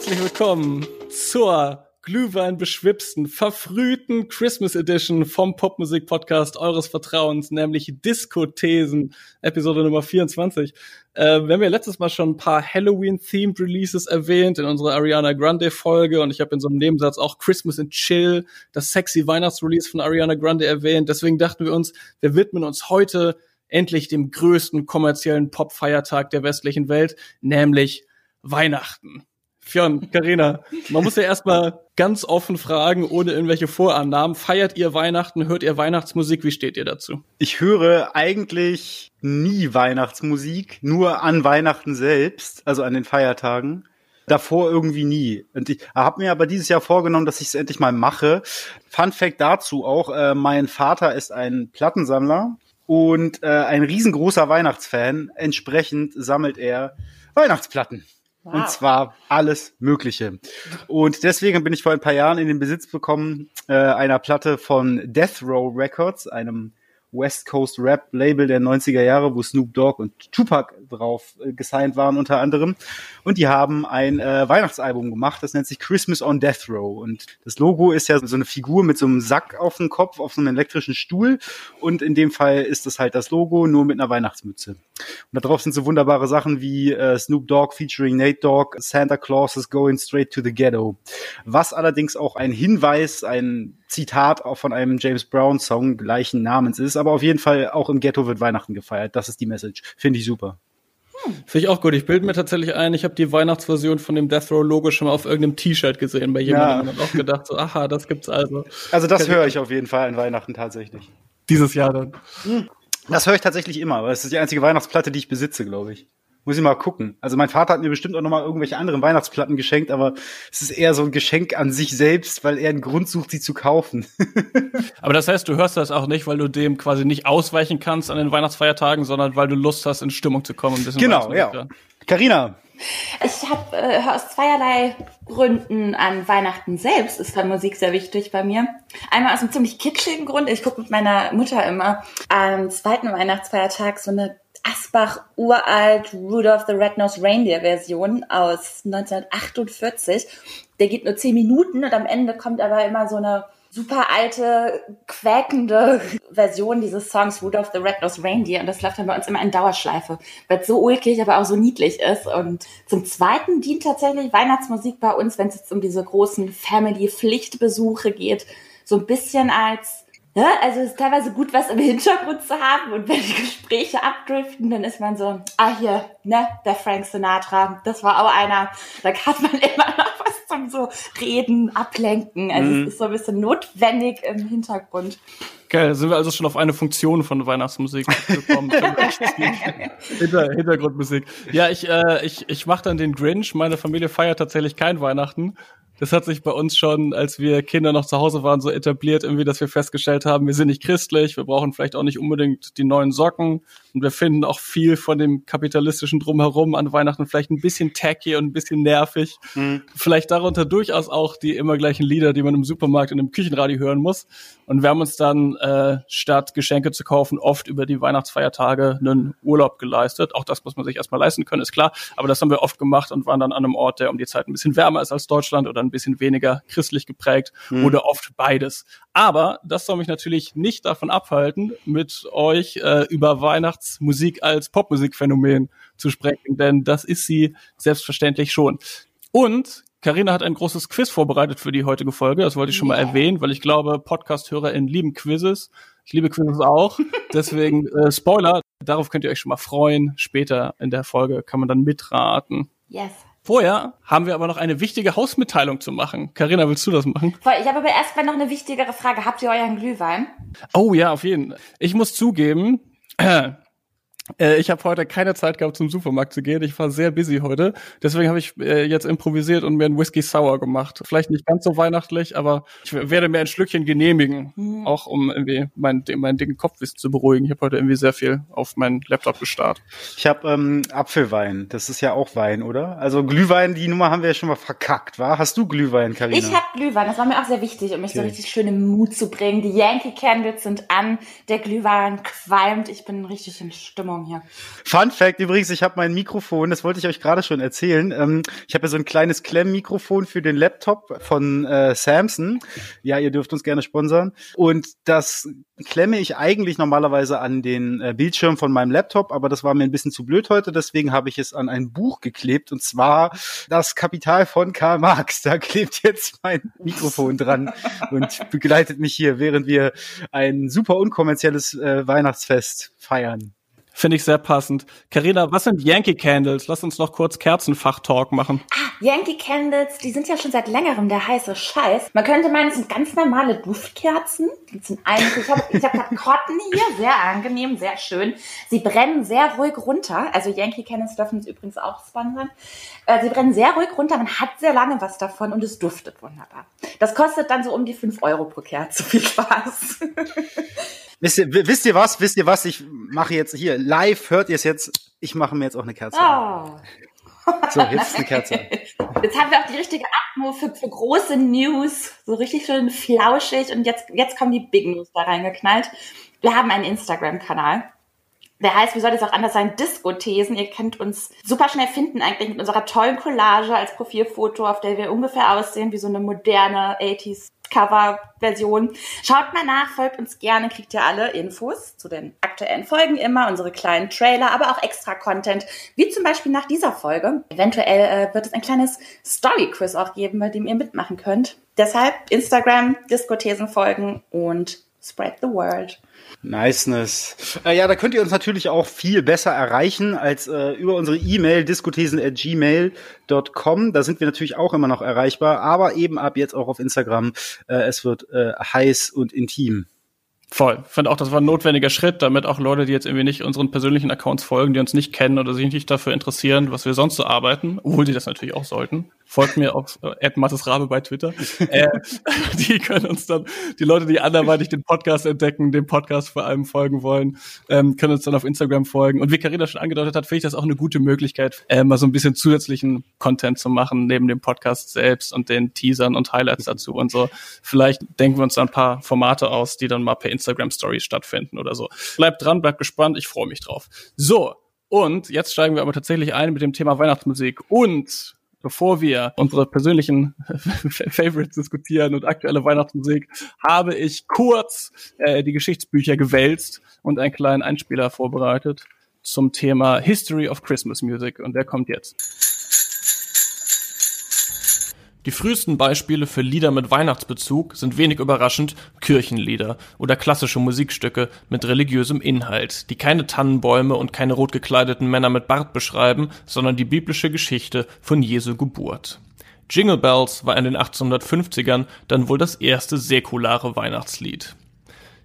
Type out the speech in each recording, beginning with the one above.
herzlich willkommen zur glühweinbeschwipsten, verfrühten Christmas Edition vom Popmusik-Podcast eures Vertrauens, nämlich Diskothesen, Episode Nummer 24. Äh, wir haben ja letztes Mal schon ein paar Halloween-themed Releases erwähnt in unserer Ariana Grande-Folge und ich habe in so einem Nebensatz auch Christmas and Chill, das sexy Weihnachtsrelease von Ariana Grande erwähnt. Deswegen dachten wir uns, wir widmen uns heute endlich dem größten kommerziellen Pop-Feiertag der westlichen Welt, nämlich Weihnachten. Fionn, Karina, man muss ja erstmal ganz offen fragen, ohne irgendwelche Vorannahmen. Feiert ihr Weihnachten? Hört ihr Weihnachtsmusik? Wie steht ihr dazu? Ich höre eigentlich nie Weihnachtsmusik, nur an Weihnachten selbst, also an den Feiertagen. Davor irgendwie nie. Und ich habe mir aber dieses Jahr vorgenommen, dass ich es endlich mal mache. Fun Fact dazu auch, äh, mein Vater ist ein Plattensammler und äh, ein riesengroßer Weihnachtsfan. Entsprechend sammelt er Weihnachtsplatten. Wow. Und zwar alles Mögliche. Und deswegen bin ich vor ein paar Jahren in den Besitz bekommen äh, einer Platte von Death Row Records, einem West Coast Rap Label der 90er Jahre, wo Snoop Dogg und Tupac drauf äh, gesigned waren unter anderem. Und die haben ein äh, Weihnachtsalbum gemacht, das nennt sich Christmas on Death Row. Und das Logo ist ja so eine Figur mit so einem Sack auf dem Kopf, auf so einem elektrischen Stuhl. Und in dem Fall ist das halt das Logo, nur mit einer Weihnachtsmütze. Und da drauf sind so wunderbare Sachen wie äh, Snoop Dogg featuring Nate Dogg, Santa Claus is going straight to the ghetto. Was allerdings auch ein Hinweis, ein Zitat auch von einem James Brown Song gleichen Namens ist, aber auf jeden Fall auch im Ghetto wird Weihnachten gefeiert. Das ist die Message. Finde ich super. Hm. Finde ich auch gut. Ich bilde mir tatsächlich ein, ich habe die Weihnachtsversion von dem Death Row Logo schon mal auf irgendeinem T-Shirt gesehen bei jemandem ja. und auch gedacht so, aha, das gibt's also. Also das höre ich auf jeden Fall an Weihnachten tatsächlich. Dieses Jahr dann. Hm. Das höre ich tatsächlich immer, aber es ist die einzige Weihnachtsplatte, die ich besitze, glaube ich. Muss ich mal gucken. Also mein Vater hat mir bestimmt auch noch mal irgendwelche anderen Weihnachtsplatten geschenkt, aber es ist eher so ein Geschenk an sich selbst, weil er einen Grund sucht, sie zu kaufen. aber das heißt, du hörst das auch nicht, weil du dem quasi nicht ausweichen kannst an den Weihnachtsfeiertagen, sondern weil du Lust hast, in Stimmung zu kommen. Ein bisschen genau, ja. Carina. Ich habe äh, aus zweierlei Gründen an Weihnachten selbst ist da Musik sehr wichtig bei mir. Einmal aus einem ziemlich kitschigen Grund. Ich gucke mit meiner Mutter immer am zweiten Weihnachtsfeiertag so eine Asbach uralt Rudolph the Red-Nosed Reindeer Version aus 1948. Der geht nur zehn Minuten und am Ende kommt aber immer so eine super alte, quäkende Version dieses Songs Rudolph the Red-Nosed Reindeer und das läuft dann bei uns immer in Dauerschleife, weil es so ulkig, aber auch so niedlich ist. Und zum Zweiten dient tatsächlich Weihnachtsmusik bei uns, wenn es jetzt um diese großen Family-Pflichtbesuche geht, so ein bisschen als Ne? Also es ist teilweise gut, was im Hintergrund zu haben und wenn die Gespräche abdriften, dann ist man so, ah hier, ne, der Frank Sinatra, das war auch einer, da hat man immer noch was zum so Reden, Ablenken. Also mhm. es ist so ein bisschen notwendig im Hintergrund. Geil, sind wir also schon auf eine Funktion von Weihnachtsmusik gekommen. Hinter, Hintergrundmusik. Ja, ich, äh, ich, ich mache dann den Grinch. Meine Familie feiert tatsächlich kein Weihnachten das hat sich bei uns schon, als wir Kinder noch zu Hause waren, so etabliert, irgendwie, dass wir festgestellt haben, wir sind nicht christlich, wir brauchen vielleicht auch nicht unbedingt die neuen Socken und wir finden auch viel von dem kapitalistischen Drumherum an Weihnachten vielleicht ein bisschen tacky und ein bisschen nervig. Mhm. Vielleicht darunter durchaus auch die immer gleichen Lieder, die man im Supermarkt und im Küchenradio hören muss. Und wir haben uns dann, äh, statt Geschenke zu kaufen, oft über die Weihnachtsfeiertage einen Urlaub geleistet. Auch das muss man sich erstmal leisten können, ist klar. Aber das haben wir oft gemacht und waren dann an einem Ort, der um die Zeit ein bisschen wärmer ist als Deutschland oder ein bisschen weniger christlich geprägt mhm. oder oft beides. Aber das soll mich natürlich nicht davon abhalten, mit euch äh, über Weihnachtsmusik als Popmusikphänomen zu sprechen, denn das ist sie selbstverständlich schon. Und Karina hat ein großes Quiz vorbereitet für die heutige Folge. Das wollte ich schon mal erwähnen, weil ich glaube, Podcast-HörerInnen lieben Quizzes. Ich liebe Quizzes auch. Deswegen, äh, Spoiler, darauf könnt ihr euch schon mal freuen. Später in der Folge kann man dann mitraten. Yes. Vorher haben wir aber noch eine wichtige Hausmitteilung zu machen. Karina, willst du das machen? Ich habe aber erstmal noch eine wichtigere Frage. Habt ihr euren Glühwein? Oh ja, auf jeden. Fall. Ich muss zugeben, äh, ich habe heute keine Zeit gehabt, zum Supermarkt zu gehen. Ich war sehr busy heute. Deswegen habe ich äh, jetzt improvisiert und mir einen Whisky Sour gemacht. Vielleicht nicht ganz so weihnachtlich, aber ich werde mir ein Schlückchen genehmigen. Mhm. Auch um irgendwie meinen mein dicken Kopfwissen zu beruhigen. Ich habe heute irgendwie sehr viel auf meinen Laptop gestarrt. Ich habe ähm, Apfelwein. Das ist ja auch Wein, oder? Also Glühwein, die Nummer haben wir ja schon mal verkackt, war? Hast du Glühwein, Karina? Ich habe Glühwein. Das war mir auch sehr wichtig, um mich okay. so richtig schön im Mut zu bringen. Die Yankee Candles sind an. Der Glühwein qualmt. Ich bin richtig in Stimmung. Stimmung hier. Fun Fact übrigens, ich habe mein Mikrofon, das wollte ich euch gerade schon erzählen. Ähm, ich habe ja so ein kleines Klemmmikrofon für den Laptop von äh, Samsung. Ja, ihr dürft uns gerne sponsern. Und das klemme ich eigentlich normalerweise an den äh, Bildschirm von meinem Laptop, aber das war mir ein bisschen zu blöd heute, deswegen habe ich es an ein Buch geklebt und zwar das Kapital von Karl Marx. Da klebt jetzt mein Mikrofon dran und begleitet mich hier, während wir ein super unkommerzielles äh, Weihnachtsfest feiern. Finde ich sehr passend. Carina, was sind Yankee Candles? Lass uns noch kurz Kerzenfach-Talk machen. Ah, Yankee Candles, die sind ja schon seit längerem der heiße Scheiß. Man könnte meinen, es sind ganz normale Duftkerzen. Die sind eigentlich, ich habe ich hab Cotton hier, sehr angenehm, sehr schön. Sie brennen sehr ruhig runter. Also Yankee Candles dürfen uns übrigens auch sponsern. Äh, sie brennen sehr ruhig runter, man hat sehr lange was davon und es duftet wunderbar. Das kostet dann so um die fünf Euro pro Kerze. Viel Spaß. Wisst ihr, wisst ihr was? Wisst ihr was? Ich mache jetzt hier live, hört ihr es jetzt? Ich mache mir jetzt auch eine Kerze. Oh. So, jetzt ist eine Kerze. Jetzt haben wir auch die richtige Atmo für, für große News. So richtig schön flauschig. Und jetzt, jetzt kommen die Big News da reingeknallt. Wir haben einen Instagram-Kanal. Der heißt, wie soll das auch anders sein, Disco-Thesen. Ihr könnt uns super schnell finden eigentlich mit unserer tollen Collage als Profilfoto, auf der wir ungefähr aussehen wie so eine moderne 80s Cover-Version. Schaut mal nach, folgt uns gerne, kriegt ihr alle Infos zu den aktuellen Folgen immer, unsere kleinen Trailer, aber auch extra Content, wie zum Beispiel nach dieser Folge. Eventuell äh, wird es ein kleines Story-Quiz auch geben, bei dem ihr mitmachen könnt. Deshalb Instagram, Diskothesen folgen und spread the word. Niceness. Äh, ja, da könnt ihr uns natürlich auch viel besser erreichen als äh, über unsere E-Mail diskuthesen@gmail.com. Da sind wir natürlich auch immer noch erreichbar, aber eben ab jetzt auch auf Instagram. Äh, es wird äh, heiß und intim. Voll. Ich finde auch, das war ein notwendiger Schritt, damit auch Leute, die jetzt irgendwie nicht unseren persönlichen Accounts folgen, die uns nicht kennen oder sich nicht dafür interessieren, was wir sonst so arbeiten, obwohl die das natürlich auch sollten, folgt mir auf äh, Rabe bei Twitter. äh, die können uns dann, die Leute, die anderweitig den Podcast entdecken, dem Podcast vor allem folgen wollen, ähm, können uns dann auf Instagram folgen. Und wie Carina schon angedeutet hat, finde ich das auch eine gute Möglichkeit, äh, mal so ein bisschen zusätzlichen Content zu machen, neben dem Podcast selbst und den Teasern und Highlights dazu und so. Vielleicht denken wir uns da ein paar Formate aus, die dann mal per Instagram Stories stattfinden oder so. Bleibt dran, bleibt gespannt, ich freue mich drauf. So, und jetzt steigen wir aber tatsächlich ein mit dem Thema Weihnachtsmusik und bevor wir unsere persönlichen Favorites diskutieren und aktuelle Weihnachtsmusik, habe ich kurz äh, die Geschichtsbücher gewälzt und einen kleinen Einspieler vorbereitet zum Thema History of Christmas Music und der kommt jetzt. Die frühesten Beispiele für Lieder mit Weihnachtsbezug sind wenig überraschend Kirchenlieder oder klassische Musikstücke mit religiösem Inhalt, die keine Tannenbäume und keine rot gekleideten Männer mit Bart beschreiben, sondern die biblische Geschichte von Jesu Geburt. Jingle Bells war in den 1850ern dann wohl das erste säkulare Weihnachtslied.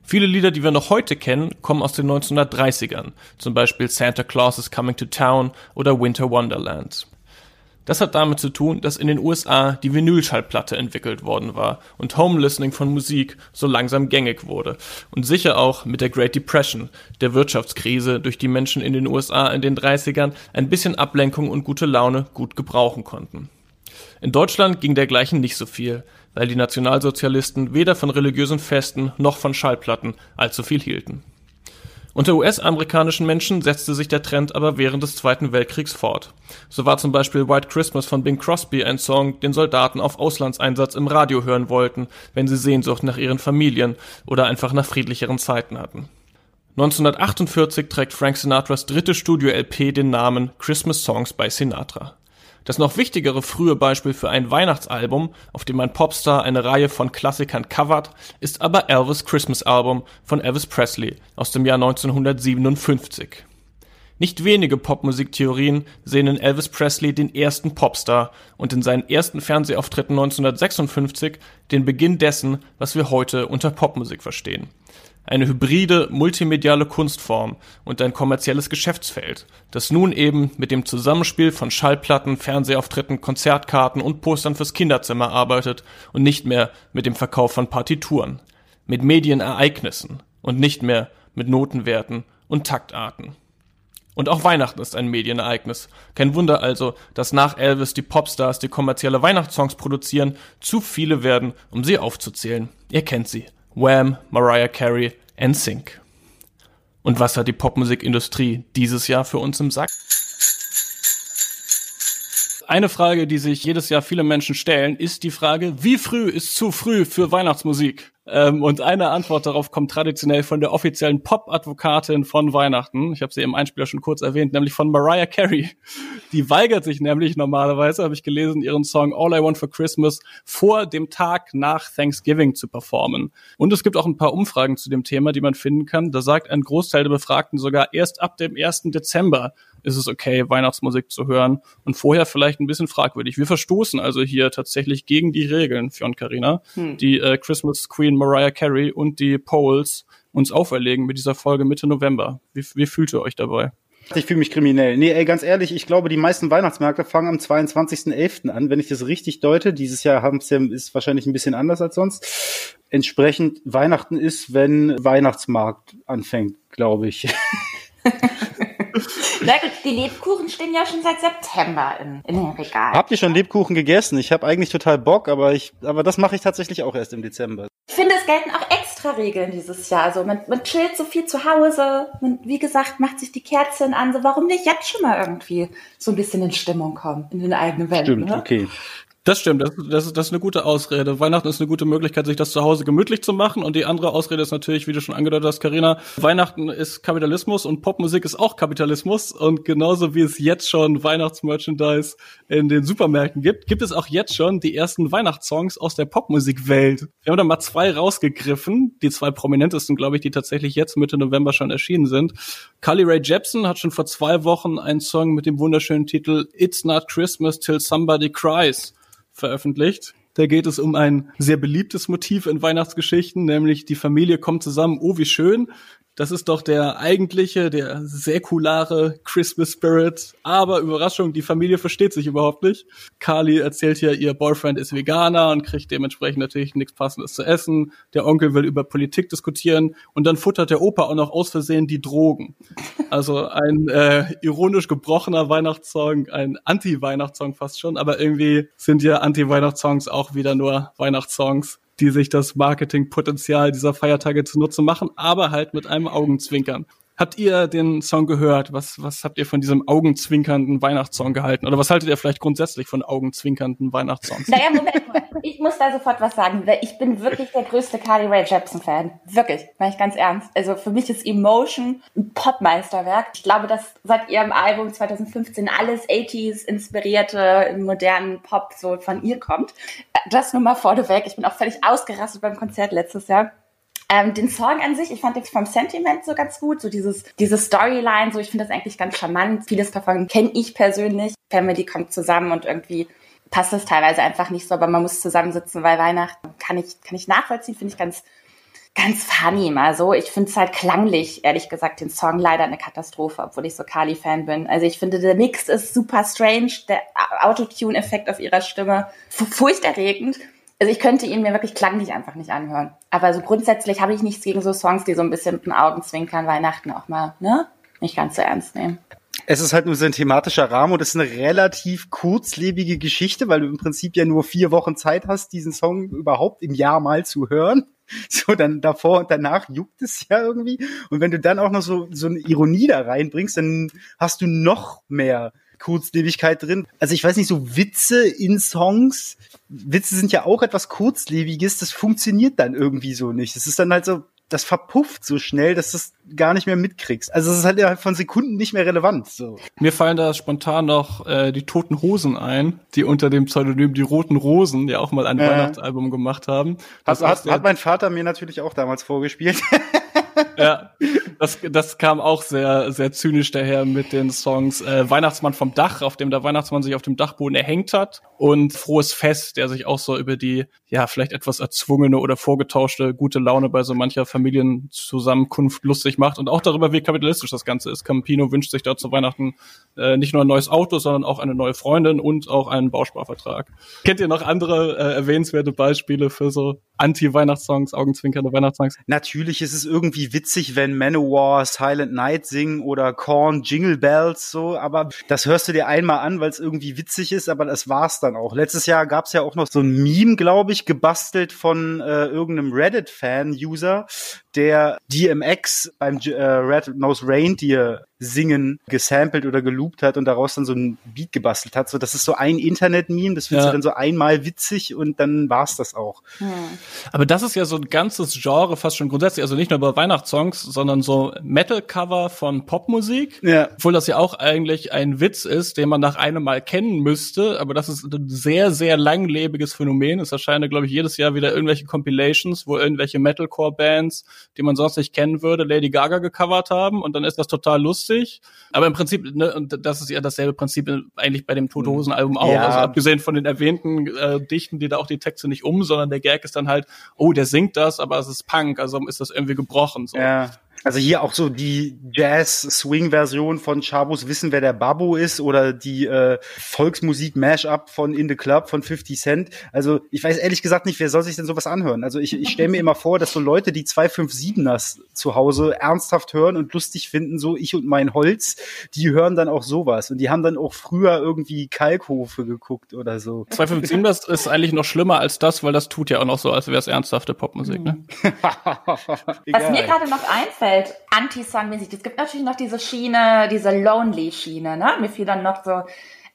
Viele Lieder, die wir noch heute kennen, kommen aus den 1930ern, zum Beispiel Santa Claus is Coming to Town oder Winter Wonderland. Das hat damit zu tun, dass in den USA die Vinylschallplatte entwickelt worden war und Home Listening von Musik so langsam gängig wurde. Und sicher auch mit der Great Depression, der Wirtschaftskrise, durch die Menschen in den USA in den 30ern ein bisschen Ablenkung und gute Laune gut gebrauchen konnten. In Deutschland ging dergleichen nicht so viel, weil die Nationalsozialisten weder von religiösen Festen noch von Schallplatten allzu viel hielten. Unter US-amerikanischen Menschen setzte sich der Trend aber während des Zweiten Weltkriegs fort. So war zum Beispiel White Christmas von Bing Crosby ein Song, den Soldaten auf Auslandseinsatz im Radio hören wollten, wenn sie Sehnsucht nach ihren Familien oder einfach nach friedlicheren Zeiten hatten. 1948 trägt Frank Sinatras dritte Studio-LP den Namen Christmas Songs by Sinatra. Das noch wichtigere frühe Beispiel für ein Weihnachtsalbum, auf dem ein Popstar eine Reihe von Klassikern covert, ist aber Elvis Christmas Album von Elvis Presley aus dem Jahr 1957. Nicht wenige Popmusiktheorien sehen in Elvis Presley den ersten Popstar und in seinen ersten Fernsehauftritten 1956 den Beginn dessen, was wir heute unter Popmusik verstehen eine hybride, multimediale Kunstform und ein kommerzielles Geschäftsfeld, das nun eben mit dem Zusammenspiel von Schallplatten, Fernsehauftritten, Konzertkarten und Postern fürs Kinderzimmer arbeitet und nicht mehr mit dem Verkauf von Partituren, mit Medienereignissen und nicht mehr mit Notenwerten und Taktarten. Und auch Weihnachten ist ein Medienereignis. Kein Wunder also, dass nach Elvis die Popstars, die kommerzielle Weihnachtssongs produzieren, zu viele werden, um sie aufzuzählen. Ihr kennt sie. Wham, Mariah Carey, NSYNC. Und was hat die Popmusikindustrie dieses Jahr für uns im Sack? Eine Frage, die sich jedes Jahr viele Menschen stellen, ist die Frage, wie früh ist zu früh für Weihnachtsmusik? Ähm, und eine Antwort darauf kommt traditionell von der offiziellen Pop-Advokatin von Weihnachten. Ich habe sie im Einspieler schon kurz erwähnt, nämlich von Mariah Carey. Die weigert sich nämlich normalerweise, habe ich gelesen, ihren Song All I Want for Christmas vor dem Tag nach Thanksgiving zu performen. Und es gibt auch ein paar Umfragen zu dem Thema, die man finden kann. Da sagt ein Großteil der Befragten sogar erst ab dem 1. Dezember ist es okay, Weihnachtsmusik zu hören und vorher vielleicht ein bisschen fragwürdig. Wir verstoßen also hier tatsächlich gegen die Regeln, Fionn Carina, hm. die äh, Christmas Queen Mariah Carey und die Polls uns auferlegen mit dieser Folge Mitte November. Wie, wie fühlt ihr euch dabei? Ich fühle mich kriminell. Nee, ey, ganz ehrlich, ich glaube, die meisten Weihnachtsmärkte fangen am 22.11. an, wenn ich das richtig deute. Dieses Jahr haben es ja, ist wahrscheinlich ein bisschen anders als sonst. Entsprechend Weihnachten ist, wenn Weihnachtsmarkt anfängt, glaube ich. Na gut, die Lebkuchen stehen ja schon seit September in, in den Regalen. Habt ihr schon Lebkuchen gegessen? Ich habe eigentlich total Bock, aber ich, aber das mache ich tatsächlich auch erst im Dezember. Ich finde, es gelten auch extra Regeln dieses Jahr. So, man, man chillt so viel zu Hause. Man, wie gesagt, macht sich die Kerzen an. So, warum nicht jetzt schon mal irgendwie so ein bisschen in Stimmung kommen in den eigenen Wänden? Stimmt, ne? okay. Das stimmt, das, das, ist, das ist eine gute Ausrede. Weihnachten ist eine gute Möglichkeit, sich das zu Hause gemütlich zu machen. Und die andere Ausrede ist natürlich, wie du schon angedeutet hast, Karina, Weihnachten ist Kapitalismus und Popmusik ist auch Kapitalismus. Und genauso wie es jetzt schon Weihnachtsmerchandise in den Supermärkten gibt, gibt es auch jetzt schon die ersten Weihnachtssongs aus der Popmusikwelt. Wir haben da mal zwei rausgegriffen, die zwei prominentesten, glaube ich, die tatsächlich jetzt Mitte November schon erschienen sind. Carly Rae Jepsen hat schon vor zwei Wochen einen Song mit dem wunderschönen Titel It's Not Christmas Till Somebody Cries veröffentlicht. Da geht es um ein sehr beliebtes Motiv in Weihnachtsgeschichten, nämlich die Familie kommt zusammen, oh wie schön, das ist doch der eigentliche, der säkulare Christmas Spirit. Aber Überraschung, die Familie versteht sich überhaupt nicht. Carly erzählt ja, ihr Boyfriend ist Veganer und kriegt dementsprechend natürlich nichts Passendes zu essen. Der Onkel will über Politik diskutieren und dann futtert der Opa auch noch aus Versehen die Drogen. Also ein äh, ironisch gebrochener Weihnachtssong, ein Anti-Weihnachtssong fast schon, aber irgendwie sind ja Anti-Weihnachtssongs auch wieder nur Weihnachtssongs die sich das Marketingpotenzial dieser Feiertage zunutze machen, aber halt mit einem Augenzwinkern. Habt ihr den Song gehört? Was, was habt ihr von diesem augenzwinkernden Weihnachtssong gehalten? Oder was haltet ihr vielleicht grundsätzlich von augenzwinkernden Weihnachtssongs? Naja, Moment, ich muss da sofort was sagen. Ich bin wirklich der größte Carly Rae Jepsen-Fan. Wirklich, meine ich ganz ernst. Also für mich ist Emotion ein Popmeisterwerk. Ich glaube, dass seit ihrem Album 2015 alles 80s inspirierte modernen Pop so von ihr kommt. Das nur mal vorneweg. Ich bin auch völlig ausgerastet beim Konzert letztes Jahr. Ähm, den Song an sich, ich fand den vom Sentiment so ganz gut, so dieses, diese Storyline, so ich finde das eigentlich ganz charmant. Vieles davon kenne ich persönlich. Family kommt zusammen und irgendwie passt das teilweise einfach nicht so, aber man muss zusammensitzen, weil Weihnachten kann ich, kann ich nachvollziehen, finde ich ganz, ganz funny mal so. Ich finde es halt klanglich, ehrlich gesagt, den Song leider eine Katastrophe, obwohl ich so Kali-Fan bin. Also ich finde, der Mix ist super strange, der Autotune-Effekt auf ihrer Stimme furchterregend also ich könnte ihn mir wirklich klanglich einfach nicht anhören. Aber so grundsätzlich habe ich nichts gegen so Songs, die so ein bisschen mit den Augenzwinkern Weihnachten auch mal, ne? Nicht ganz so ernst nehmen. Es ist halt nur so ein thematischer Rahmen und es ist eine relativ kurzlebige Geschichte, weil du im Prinzip ja nur vier Wochen Zeit hast, diesen Song überhaupt im Jahr mal zu hören. So, dann davor und danach juckt es ja irgendwie. Und wenn du dann auch noch so, so eine Ironie da reinbringst, dann hast du noch mehr Kurzlebigkeit drin. Also ich weiß nicht, so Witze in Songs, Witze sind ja auch etwas Kurzlebiges, das funktioniert dann irgendwie so nicht. Das ist dann halt so, das verpufft so schnell, dass du es gar nicht mehr mitkriegst. Also es ist halt innerhalb von Sekunden nicht mehr relevant. So. Mir fallen da spontan noch äh, die Toten Hosen ein, die unter dem Pseudonym die Roten Rosen ja auch mal ein äh. Weihnachtsalbum gemacht haben. Das hat, hat, hat mein Vater mir natürlich auch damals vorgespielt. ja, das, das kam auch sehr, sehr zynisch daher mit den Songs äh, Weihnachtsmann vom Dach, auf dem der Weihnachtsmann sich auf dem Dachboden erhängt hat und Frohes Fest, der sich auch so über die, ja, vielleicht etwas erzwungene oder vorgetauschte gute Laune bei so mancher Familienzusammenkunft lustig macht und auch darüber, wie kapitalistisch das Ganze ist. Campino wünscht sich da zu Weihnachten äh, nicht nur ein neues Auto, sondern auch eine neue Freundin und auch einen Bausparvertrag. Kennt ihr noch andere äh, erwähnenswerte Beispiele für so Anti-Weihnachtssongs, augenzwinkernde Weihnachtssongs? Natürlich ist es irgendwie witzig, wenn Manowar Silent Night singen oder Korn Jingle Bells so, aber das hörst du dir einmal an, weil es irgendwie witzig ist, aber das war's dann auch. Letztes Jahr gab's ja auch noch so ein Meme, glaube ich, gebastelt von äh, irgendeinem Reddit-Fan-User, der DMX beim äh, Red Nose Reindeer Singen gesampelt oder geloopt hat und daraus dann so ein Beat gebastelt hat. So, das ist so ein Internet-Meme, das findest ja. du dann so einmal witzig und dann war's das auch. Hm. Aber das ist ja so ein ganzes Genre fast schon grundsätzlich, also nicht nur bei Weihnachtssongs, sondern so Metal-Cover von Popmusik. Ja. Obwohl das ja auch eigentlich ein Witz ist, den man nach einem Mal kennen müsste, aber das ist ein sehr, sehr langlebiges Phänomen. Es erscheinen, glaube ich, jedes Jahr wieder irgendwelche Compilations, wo irgendwelche Metalcore-Bands, die man sonst nicht kennen würde, Lady Gaga gecovert haben und dann ist das total lustig. Aber im Prinzip, ne, und das ist ja dasselbe Prinzip eigentlich bei dem Tote Hosen Album auch. Ja. Also abgesehen von den erwähnten äh, Dichten, die da auch die Texte nicht um, sondern der Gag ist dann halt, oh, der singt das, aber es ist Punk, also ist das irgendwie gebrochen. So. Ja. Also hier auch so die Jazz-Swing-Version von Chabos Wissen, wer der Babo ist oder die äh, Volksmusik-Mash-up von In the Club von 50 Cent. Also ich weiß ehrlich gesagt nicht, wer soll sich denn sowas anhören? Also ich, ich stelle mir immer vor, dass so Leute, die 257ers zu Hause ernsthaft hören und lustig finden, so ich und mein Holz, die hören dann auch sowas. Und die haben dann auch früher irgendwie Kalkhofe geguckt oder so. 257ers ist eigentlich noch schlimmer als das, weil das tut ja auch noch so, als wäre es ernsthafte Popmusik. Ne? Was mir gerade noch einfällt, halt Anti-Song-mäßig. Es gibt natürlich noch diese Schiene, diese Lonely-Schiene, ne? Mir fiel dann noch so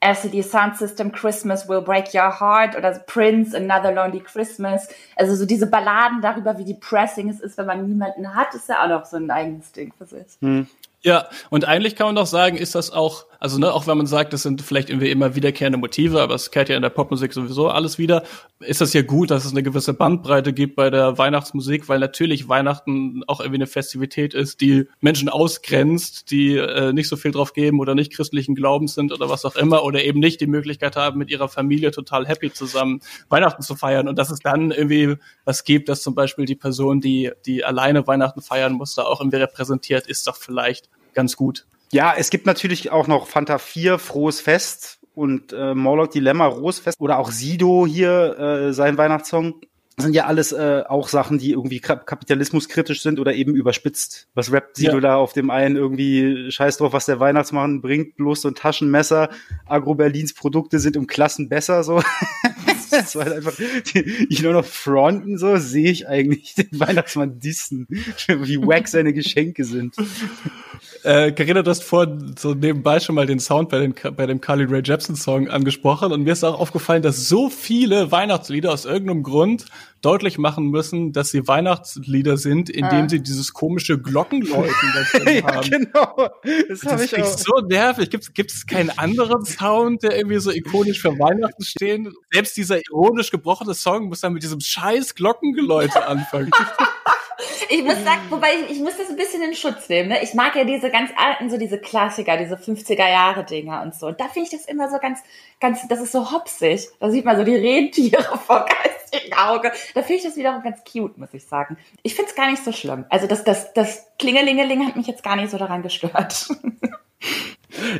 LCD Sound System Christmas Will Break Your Heart oder Prince Another Lonely Christmas. Also so diese Balladen darüber, wie depressing es ist, wenn man niemanden hat, ist ja auch noch so ein eigenes Ding für sich. Hm. Ja, und eigentlich kann man doch sagen, ist das auch, also ne, auch wenn man sagt, das sind vielleicht irgendwie immer wiederkehrende Motive, aber es kehrt ja in der Popmusik sowieso alles wieder, ist das ja gut, dass es eine gewisse Bandbreite gibt bei der Weihnachtsmusik, weil natürlich Weihnachten auch irgendwie eine Festivität ist, die Menschen ausgrenzt, die äh, nicht so viel drauf geben oder nicht christlichen Glaubens sind oder was auch immer oder eben nicht die Möglichkeit haben, mit ihrer Familie total happy zusammen Weihnachten zu feiern und dass es dann irgendwie was gibt, dass zum Beispiel die Person, die, die alleine Weihnachten feiern muss, da auch irgendwie repräsentiert, ist doch vielleicht ganz gut. Ja, es gibt natürlich auch noch Fanta 4, Frohes Fest und äh, Morlock Dilemma, Fest oder auch Sido hier, äh, sein Weihnachtssong. Das sind ja alles äh, auch Sachen, die irgendwie kapitalismuskritisch sind oder eben überspitzt. Was rappt Sido ja. da auf dem einen irgendwie Scheiß drauf, was der Weihnachtsmann bringt, bloß so ein Taschenmesser. Agro-Berlins Produkte sind um Klassen besser, so. das war halt einfach, die, ich nur noch fronten, so sehe ich eigentlich den Weihnachtsmann dissen, wie wack seine Geschenke sind. Äh, Carina, du hast vorhin so nebenbei schon mal den Sound bei, den, bei dem Carly Ray Jepsen Song angesprochen und mir ist auch aufgefallen, dass so viele Weihnachtslieder aus irgendeinem Grund deutlich machen müssen, dass sie Weihnachtslieder sind, indem ah. sie dieses komische Glockenläuten ja, haben. Genau. Das, das ich auch. so nervig. Gibt es keinen anderen Sound, der irgendwie so ikonisch für Weihnachten steht? Selbst dieser ironisch gebrochene Song muss dann mit diesem scheiß Glockengeläute anfangen. ich muss sagen, wobei ich, ich muss das ein bisschen in Schutz nehmen. Ne? Ich mag ja diese ganz alten, so diese Klassiker, diese 50er Jahre Dinger und so. Und da finde ich das immer so ganz, ganz, das ist so hopsig. Da sieht man so die Rentiere vor geistigen Auge. Da finde ich das wiederum ganz cute, muss ich sagen. Ich finde es gar nicht so schlimm. Also das, das, das Klingelingeling hat mich jetzt gar nicht so daran gestört.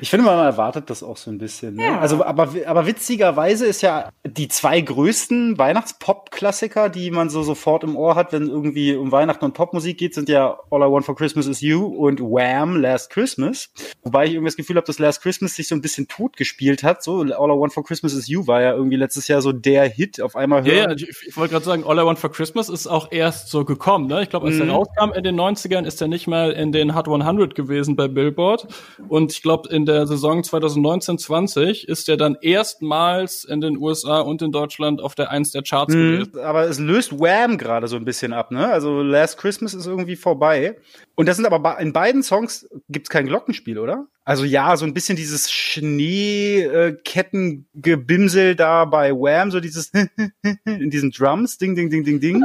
Ich finde, man erwartet das auch so ein bisschen. Ne? Ja. Also, aber, aber witzigerweise ist ja die zwei größten Weihnachtspop-Klassiker, die man so sofort im Ohr hat, wenn irgendwie um Weihnachten und Popmusik geht, sind ja All I Want for Christmas is You und Wham! Last Christmas. Wobei ich irgendwie das Gefühl habe, dass Last Christmas sich so ein bisschen tot gespielt hat. So, All I Want for Christmas is You war ja irgendwie letztes Jahr so der Hit auf einmal. Ja, ja, ich, ich wollte gerade sagen, All I Want for Christmas ist auch erst so gekommen. Ne? Ich glaube, als mhm. der rauskam in den 90ern, ist er nicht mal in den Hot 100 gewesen bei Billboard. Und ich glaube, in der Saison 2019-20 ist er dann erstmals in den USA und in Deutschland auf der Eins der Charts mhm, gewesen. Aber es löst Wham gerade so ein bisschen ab, ne? Also Last Christmas ist irgendwie vorbei. Und das sind aber in beiden Songs gibt's kein Glockenspiel, oder? Also ja, so ein bisschen dieses Schneekettengebimsel da bei Wham, so dieses in diesen Drums, ding, ding, ding, ding, ding.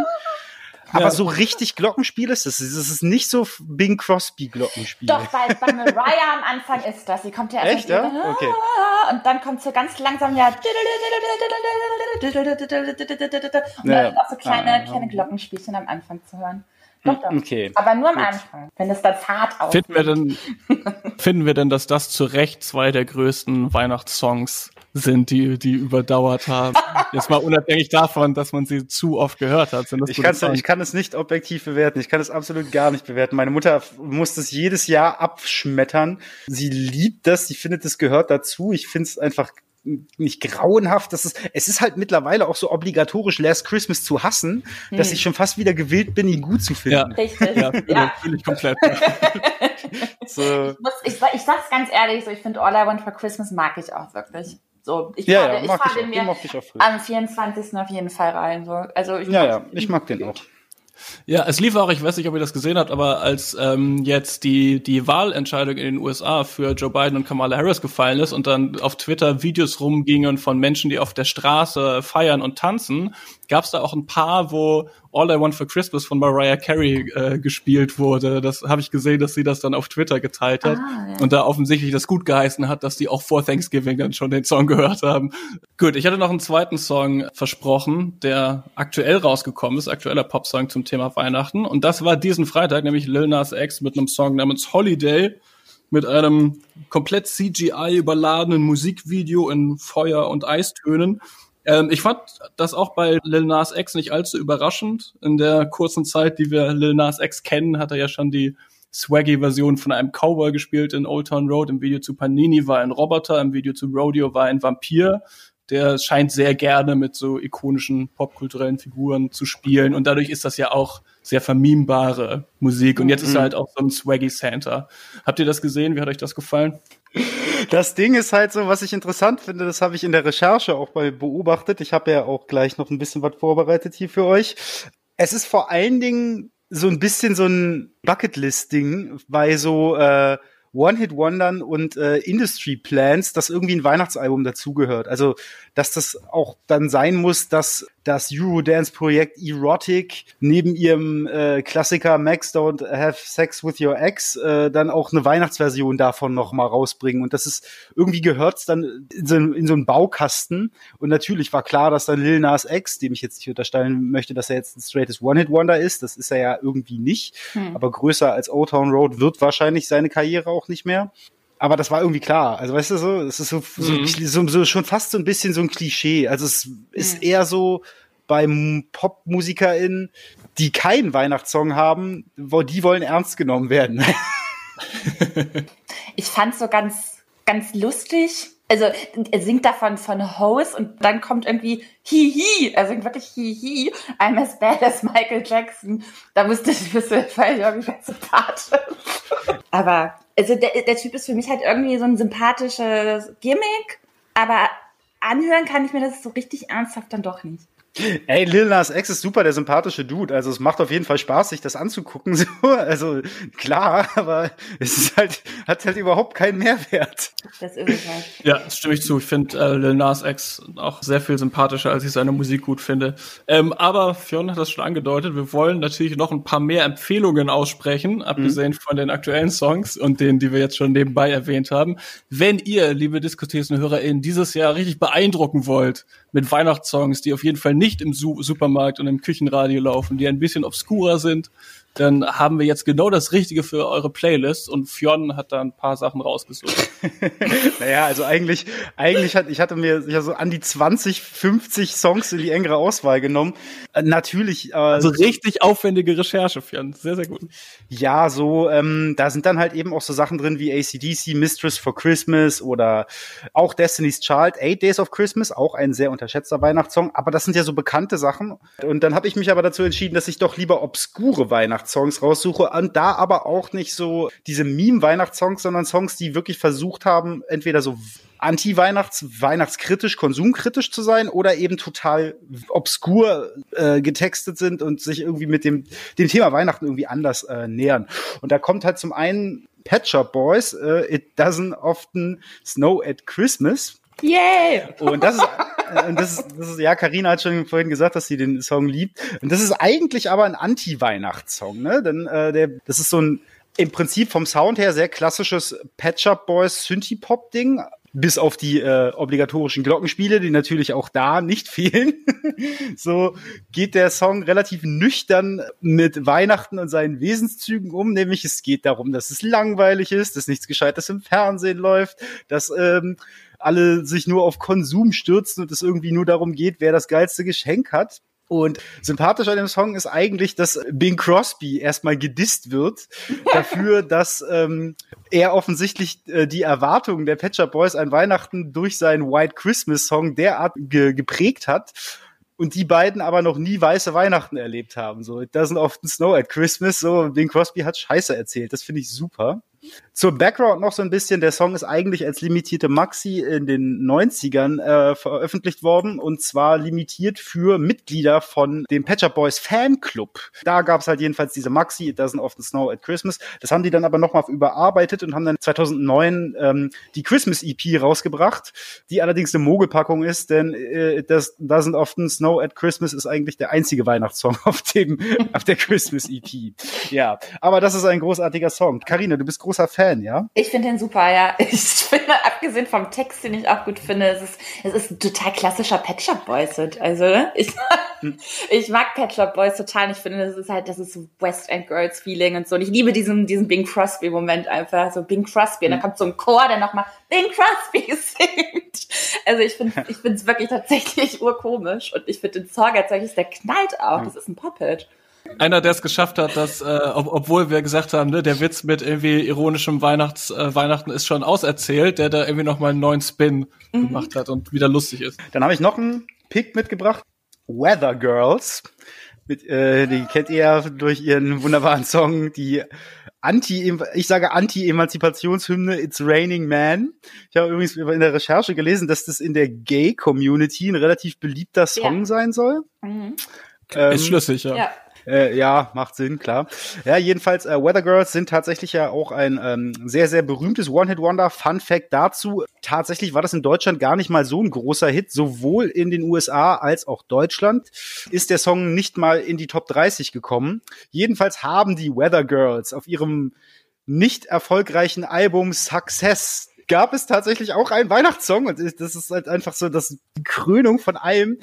Aber ja. so richtig Glockenspiel ist es. Es ist nicht so Bing Crosby Glockenspiel. Doch, bei, bei Mariah am Anfang ist das. Sie kommt ja erst Echt, ja? Okay. Und dann kommt so ganz langsam ja. Und dann sind auch so kleine, kleine Glockenspielchen am Anfang zu hören. Doch, doch. Okay. Aber nur am Gut. Anfang, wenn es dann fad aussieht. Finden wir denn, finden wir denn, dass das zu Recht zwei der größten Weihnachtssongs sind, die, die überdauert haben. Jetzt mal unabhängig davon, dass man sie zu oft gehört hat. ich, ich kann es nicht objektiv bewerten. Ich kann es absolut gar nicht bewerten. Meine Mutter muss das jedes Jahr abschmettern. Sie liebt das. Sie findet, es gehört dazu. Ich finde es einfach nicht grauenhaft. Das ist, es ist halt mittlerweile auch so obligatorisch, Last Christmas zu hassen, hm. dass ich schon fast wieder gewillt bin, ihn gut zu finden. Ja, richtig. Ja, ja. ich komplett. so. ich, muss, ich, ich sag's ganz ehrlich, so ich finde All I Want for Christmas mag ich auch wirklich. So, ich ja, fahre, ja, ich fahre den mir am 24. auf jeden Fall rein. So. Also ich ja, ja, ich mag den auch. Ja, es lief auch, ich weiß nicht, ob ihr das gesehen habt, aber als ähm, jetzt die, die Wahlentscheidung in den USA für Joe Biden und Kamala Harris gefallen ist und dann auf Twitter Videos rumgingen von Menschen, die auf der Straße feiern und tanzen, gab es da auch ein paar, wo All I Want for Christmas von Mariah Carey äh, gespielt wurde. Das habe ich gesehen, dass sie das dann auf Twitter geteilt hat ah, ja. und da offensichtlich das gut geheißen hat, dass die auch vor Thanksgiving dann schon den Song gehört haben. Gut, ich hatte noch einen zweiten Song versprochen, der aktuell rausgekommen ist, aktueller Popsong zum Thema Weihnachten und das war diesen Freitag, nämlich Lil Nas X mit einem Song namens Holiday mit einem komplett CGI überladenen Musikvideo in Feuer- und Eistönen ähm, ich fand das auch bei Lil Nas X nicht allzu überraschend. In der kurzen Zeit, die wir Lil Nas X kennen, hat er ja schon die Swaggy-Version von einem Cowboy gespielt in Old Town Road. Im Video zu Panini war ein Roboter, im Video zu Rodeo war ein Vampir. Der scheint sehr gerne mit so ikonischen popkulturellen Figuren zu spielen und dadurch ist das ja auch sehr vermimbare Musik. Und jetzt ist er mhm. halt auch so ein Swaggy Santa. Habt ihr das gesehen? Wie hat euch das gefallen? Das Ding ist halt so, was ich interessant finde, das habe ich in der Recherche auch bei beobachtet. Ich habe ja auch gleich noch ein bisschen was vorbereitet hier für euch. Es ist vor allen Dingen so ein bisschen so ein Bucketlist-Ding bei so äh, One-Hit-Wondern und äh, Industry-Plans, dass irgendwie ein Weihnachtsalbum dazugehört. Also, dass das auch dann sein muss, dass das Eurodance-Projekt Erotic neben ihrem äh, Klassiker Max Don't Have Sex with Your Ex äh, dann auch eine Weihnachtsversion davon noch mal rausbringen. Und das ist irgendwie gehört's dann in so, in so einen Baukasten. Und natürlich war klar, dass dann Lil Nas X, dem ich jetzt nicht unterstellen möchte, dass er jetzt ein straightes One-Hit-Wonder ist, das ist er ja irgendwie nicht. Hm. Aber größer als Old Town Road wird wahrscheinlich seine Karriere auch nicht mehr aber das war irgendwie klar. Also weißt du so, es ist so, so, mhm. so, so schon fast so ein bisschen so ein Klischee. Also es ist mhm. eher so bei PopmusikerInnen, die keinen Weihnachtssong haben, wo die wollen ernst genommen werden. ich fand's so ganz, ganz lustig. Also er singt davon von Hose und dann kommt irgendwie Hihi. Er singt wirklich Hihi. I'm as bad as Michael Jackson. Da musste ich wissen, weil ich irgendwie sympathisch. Aber also der, der Typ ist für mich halt irgendwie so ein sympathisches Gimmick, aber anhören kann ich mir das so richtig ernsthaft dann doch nicht. Ey, Lil Nas X ist super der sympathische Dude. Also es macht auf jeden Fall Spaß, sich das anzugucken. So. Also klar, aber es ist halt, hat halt überhaupt keinen Mehrwert. Das ist es halt. Ja, das stimme ich zu. Ich finde äh, Lil Nas X auch sehr viel sympathischer, als ich seine Musik gut finde. Ähm, aber Fionn hat das schon angedeutet. Wir wollen natürlich noch ein paar mehr Empfehlungen aussprechen, abgesehen mhm. von den aktuellen Songs und denen, die wir jetzt schon nebenbei erwähnt haben. Wenn ihr, liebe Diskutiers-HörerInnen, dieses Jahr richtig beeindrucken wollt mit Weihnachtssongs, die auf jeden Fall nicht im Su Supermarkt und im Küchenradio laufen, die ein bisschen obskurer sind, dann haben wir jetzt genau das Richtige für eure Playlist und Fionn hat da ein paar Sachen rausgesucht. naja, also eigentlich, eigentlich hat, ich hatte mir ja so an die 20, 50 Songs in die engere Auswahl genommen. Äh, natürlich. Äh, also richtig aufwendige Recherche, Fionn. Sehr, sehr gut. Ja, so, ähm, da sind dann halt eben auch so Sachen drin wie ACDC, Mistress for Christmas oder auch Destiny's Child, Eight Days of Christmas, auch ein sehr unterschätzter Weihnachtssong. Aber das sind ja so bekannte Sachen. Und dann habe ich mich aber dazu entschieden, dass ich doch lieber obskure Weihnachts Weihnachtssongs raussuche und da aber auch nicht so diese Meme-Weihnachtssongs, sondern Songs, die wirklich versucht haben, entweder so anti-Weihnachts, weihnachtskritisch, konsumkritisch zu sein oder eben total obskur äh, getextet sind und sich irgendwie mit dem, dem Thema Weihnachten irgendwie anders äh, nähern. Und da kommt halt zum einen Pet Shop Boys, äh, It Doesn't Often Snow at Christmas. Yay! Und das ist, äh, das ist, das ist ja, Karina hat schon vorhin gesagt, dass sie den Song liebt. Und das ist eigentlich aber ein Anti-Weihnachtssong, ne? Denn äh, der, das ist so ein im Prinzip vom Sound her sehr klassisches Patch Up Boys Synthie-Pop-Ding, bis auf die äh, obligatorischen Glockenspiele, die natürlich auch da nicht fehlen. so geht der Song relativ nüchtern mit Weihnachten und seinen Wesenszügen um, nämlich es geht darum, dass es langweilig ist, dass nichts Gescheites im Fernsehen läuft, dass ähm, alle sich nur auf Konsum stürzen und es irgendwie nur darum geht, wer das geilste Geschenk hat. Und sympathisch an dem Song ist eigentlich, dass Bing Crosby erstmal gedisst wird dafür, dass ähm, er offensichtlich äh, die Erwartungen der Pet Shop Boys an Weihnachten durch seinen White Christmas Song derart ge geprägt hat und die beiden aber noch nie weiße Weihnachten erlebt haben. So, it doesn't often snow at Christmas. So, Bing Crosby hat Scheiße erzählt. Das finde ich super. Zur Background noch so ein bisschen. Der Song ist eigentlich als limitierte Maxi in den 90ern äh, veröffentlicht worden und zwar limitiert für Mitglieder von dem Patcher Boys Fanclub. Da gab es halt jedenfalls diese Maxi, It Doesn't Often Snow at Christmas. Das haben die dann aber nochmal überarbeitet und haben dann 2009 ähm, die Christmas EP rausgebracht, die allerdings eine Mogelpackung ist, denn äh, It Doesn't Often Snow at Christmas ist eigentlich der einzige Weihnachtssong auf dem auf der Christmas EP. Ja, aber das ist ein großartiger Song. Karina, du bist groß großer Fan, ja? Ich finde den super, ja. Ich finde, abgesehen vom Text, den ich auch gut finde, es ist, es ist ein total klassischer Pet Shop Boys. Also, ne? ich, hm. ich mag Pet Shop Boys total. Ich finde, das ist halt, das ist West End Girls Feeling und so. Und ich liebe diesen, diesen Bing Crosby Moment einfach. So Bing Crosby. Und dann hm. kommt so ein Chor, der nochmal Bing Crosby singt. Also, ich finde, ich finde es wirklich tatsächlich urkomisch. Und ich finde den Song solches, der knallt auch. Das ist ein Pop-Hit. Einer, der es geschafft hat, dass, äh, ob, obwohl wir gesagt haben, ne, der Witz mit irgendwie ironischem Weihnachts, äh, Weihnachten ist schon auserzählt, der da irgendwie noch mal einen neuen Spin mhm. gemacht hat und wieder lustig ist. Dann habe ich noch einen Pick mitgebracht. Weather Girls. Mit, äh, die kennt ihr ja durch ihren wunderbaren Song, die Anti, ich sage Anti-Emanzipationshymne It's Raining Man. Ich habe übrigens in der Recherche gelesen, dass das in der Gay-Community ein relativ beliebter Song ja. sein soll. Mhm. Ähm, ist schlüssig, ja. ja. Äh, ja, macht Sinn, klar. Ja, jedenfalls, äh, Weather Girls sind tatsächlich ja auch ein ähm, sehr, sehr berühmtes One-Hit-Wonder. Fun Fact dazu, tatsächlich war das in Deutschland gar nicht mal so ein großer Hit. Sowohl in den USA als auch Deutschland ist der Song nicht mal in die Top 30 gekommen. Jedenfalls haben die Weather Girls auf ihrem nicht erfolgreichen Album Success gab es tatsächlich auch einen Weihnachtssong und das ist halt einfach so das Krönung von allem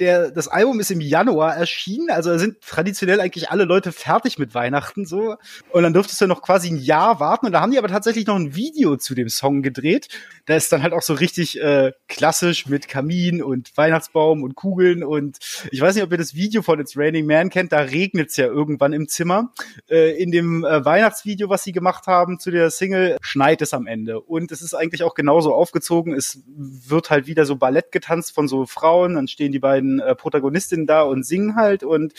der, das Album ist im Januar erschienen, also sind traditionell eigentlich alle Leute fertig mit Weihnachten so. Und dann durftest du noch quasi ein Jahr warten und da haben die aber tatsächlich noch ein Video zu dem Song gedreht. Da ist dann halt auch so richtig äh, klassisch mit Kamin und Weihnachtsbaum und Kugeln und ich weiß nicht, ob ihr das Video von It's Raining Man kennt, da regnet's ja irgendwann im Zimmer. Äh, in dem äh, Weihnachtsvideo, was sie gemacht haben zu der Single, schneit es am Ende. Und es ist eigentlich auch genauso aufgezogen. Es wird halt wieder so Ballett getanzt von so Frauen, dann stehen die beiden beiden äh, Protagonistinnen da und singen halt und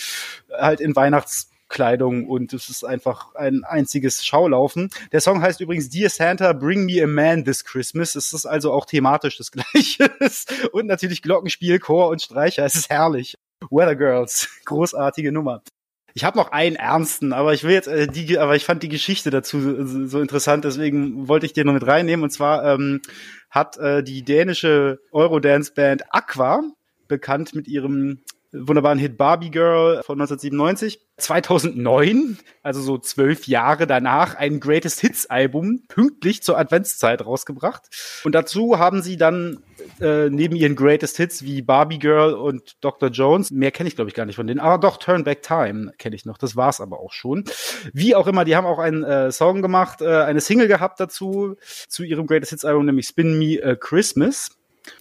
halt in Weihnachtskleidung und es ist einfach ein einziges Schaulaufen. Der Song heißt übrigens Dear Santa, Bring Me a Man This Christmas. Es ist also auch thematisch das Gleiche. und natürlich Glockenspiel, Chor und Streicher. Es ist herrlich. Weather Girls, großartige Nummer. Ich habe noch einen ernsten, aber ich will jetzt äh, die, aber ich fand die Geschichte dazu so, so interessant, deswegen wollte ich den noch mit reinnehmen. Und zwar ähm, hat äh, die dänische Eurodance-Band Aqua bekannt mit ihrem wunderbaren Hit Barbie Girl von 1997. 2009, also so zwölf Jahre danach, ein Greatest Hits Album pünktlich zur Adventszeit rausgebracht. Und dazu haben sie dann äh, neben ihren Greatest Hits wie Barbie Girl und Dr. Jones, mehr kenne ich glaube ich gar nicht von denen, aber doch Turn Back Time kenne ich noch, das war's aber auch schon. Wie auch immer, die haben auch einen äh, Song gemacht, äh, eine Single gehabt dazu, zu ihrem Greatest Hits Album, nämlich Spin Me a Christmas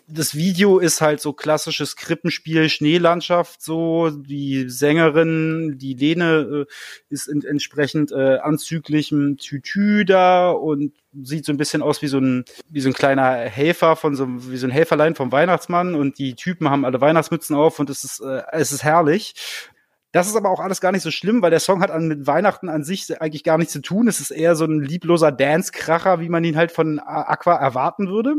das Video ist halt so klassisches Krippenspiel, Schneelandschaft, so die Sängerin, die Lene äh, ist in, entsprechend äh, anzüglichem Tütü da und sieht so ein bisschen aus wie so ein wie so ein kleiner Helfer von so wie so ein Helferlein vom Weihnachtsmann und die Typen haben alle Weihnachtsmützen auf und es ist äh, es ist herrlich. Das ist aber auch alles gar nicht so schlimm, weil der Song hat an, mit Weihnachten an sich eigentlich gar nichts zu tun. Es ist eher so ein liebloser Dance-Kracher, wie man ihn halt von Aqua erwarten würde.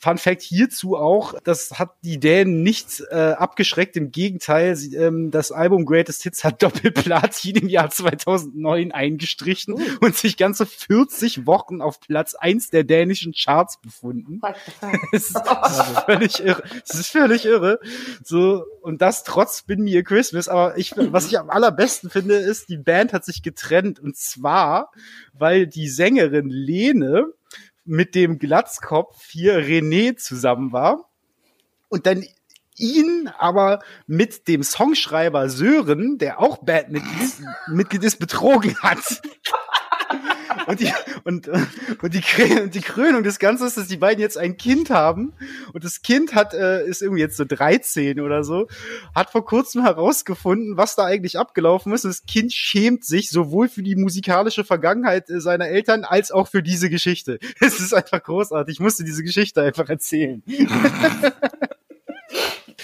Fun Fact hierzu auch, das hat die Dänen nicht äh, abgeschreckt, im Gegenteil, sie, ähm, das Album Greatest Hits hat Doppelplatin im Jahr 2009 eingestrichen uh. und sich ganze 40 Wochen auf Platz eins der dänischen Charts befunden. das, ist, das ist völlig irre. Das ist völlig irre. So, und das trotz Spin Me a Christmas. Aber ich, was ich am allerbesten finde, ist, die Band hat sich getrennt und zwar, weil die Sängerin Lene mit dem Glatzkopf hier René zusammen war und dann ihn aber mit dem Songschreiber Sören, der auch Bandmitglied Mitglied ist, betrogen hat. Und, die, und, und, die, und die Krönung des Ganzen ist, dass die beiden jetzt ein Kind haben. Und das Kind hat, äh, ist irgendwie jetzt so 13 oder so, hat vor kurzem herausgefunden, was da eigentlich abgelaufen ist. Und das Kind schämt sich sowohl für die musikalische Vergangenheit äh, seiner Eltern als auch für diese Geschichte. Es ist einfach großartig. Ich musste diese Geschichte einfach erzählen. Ich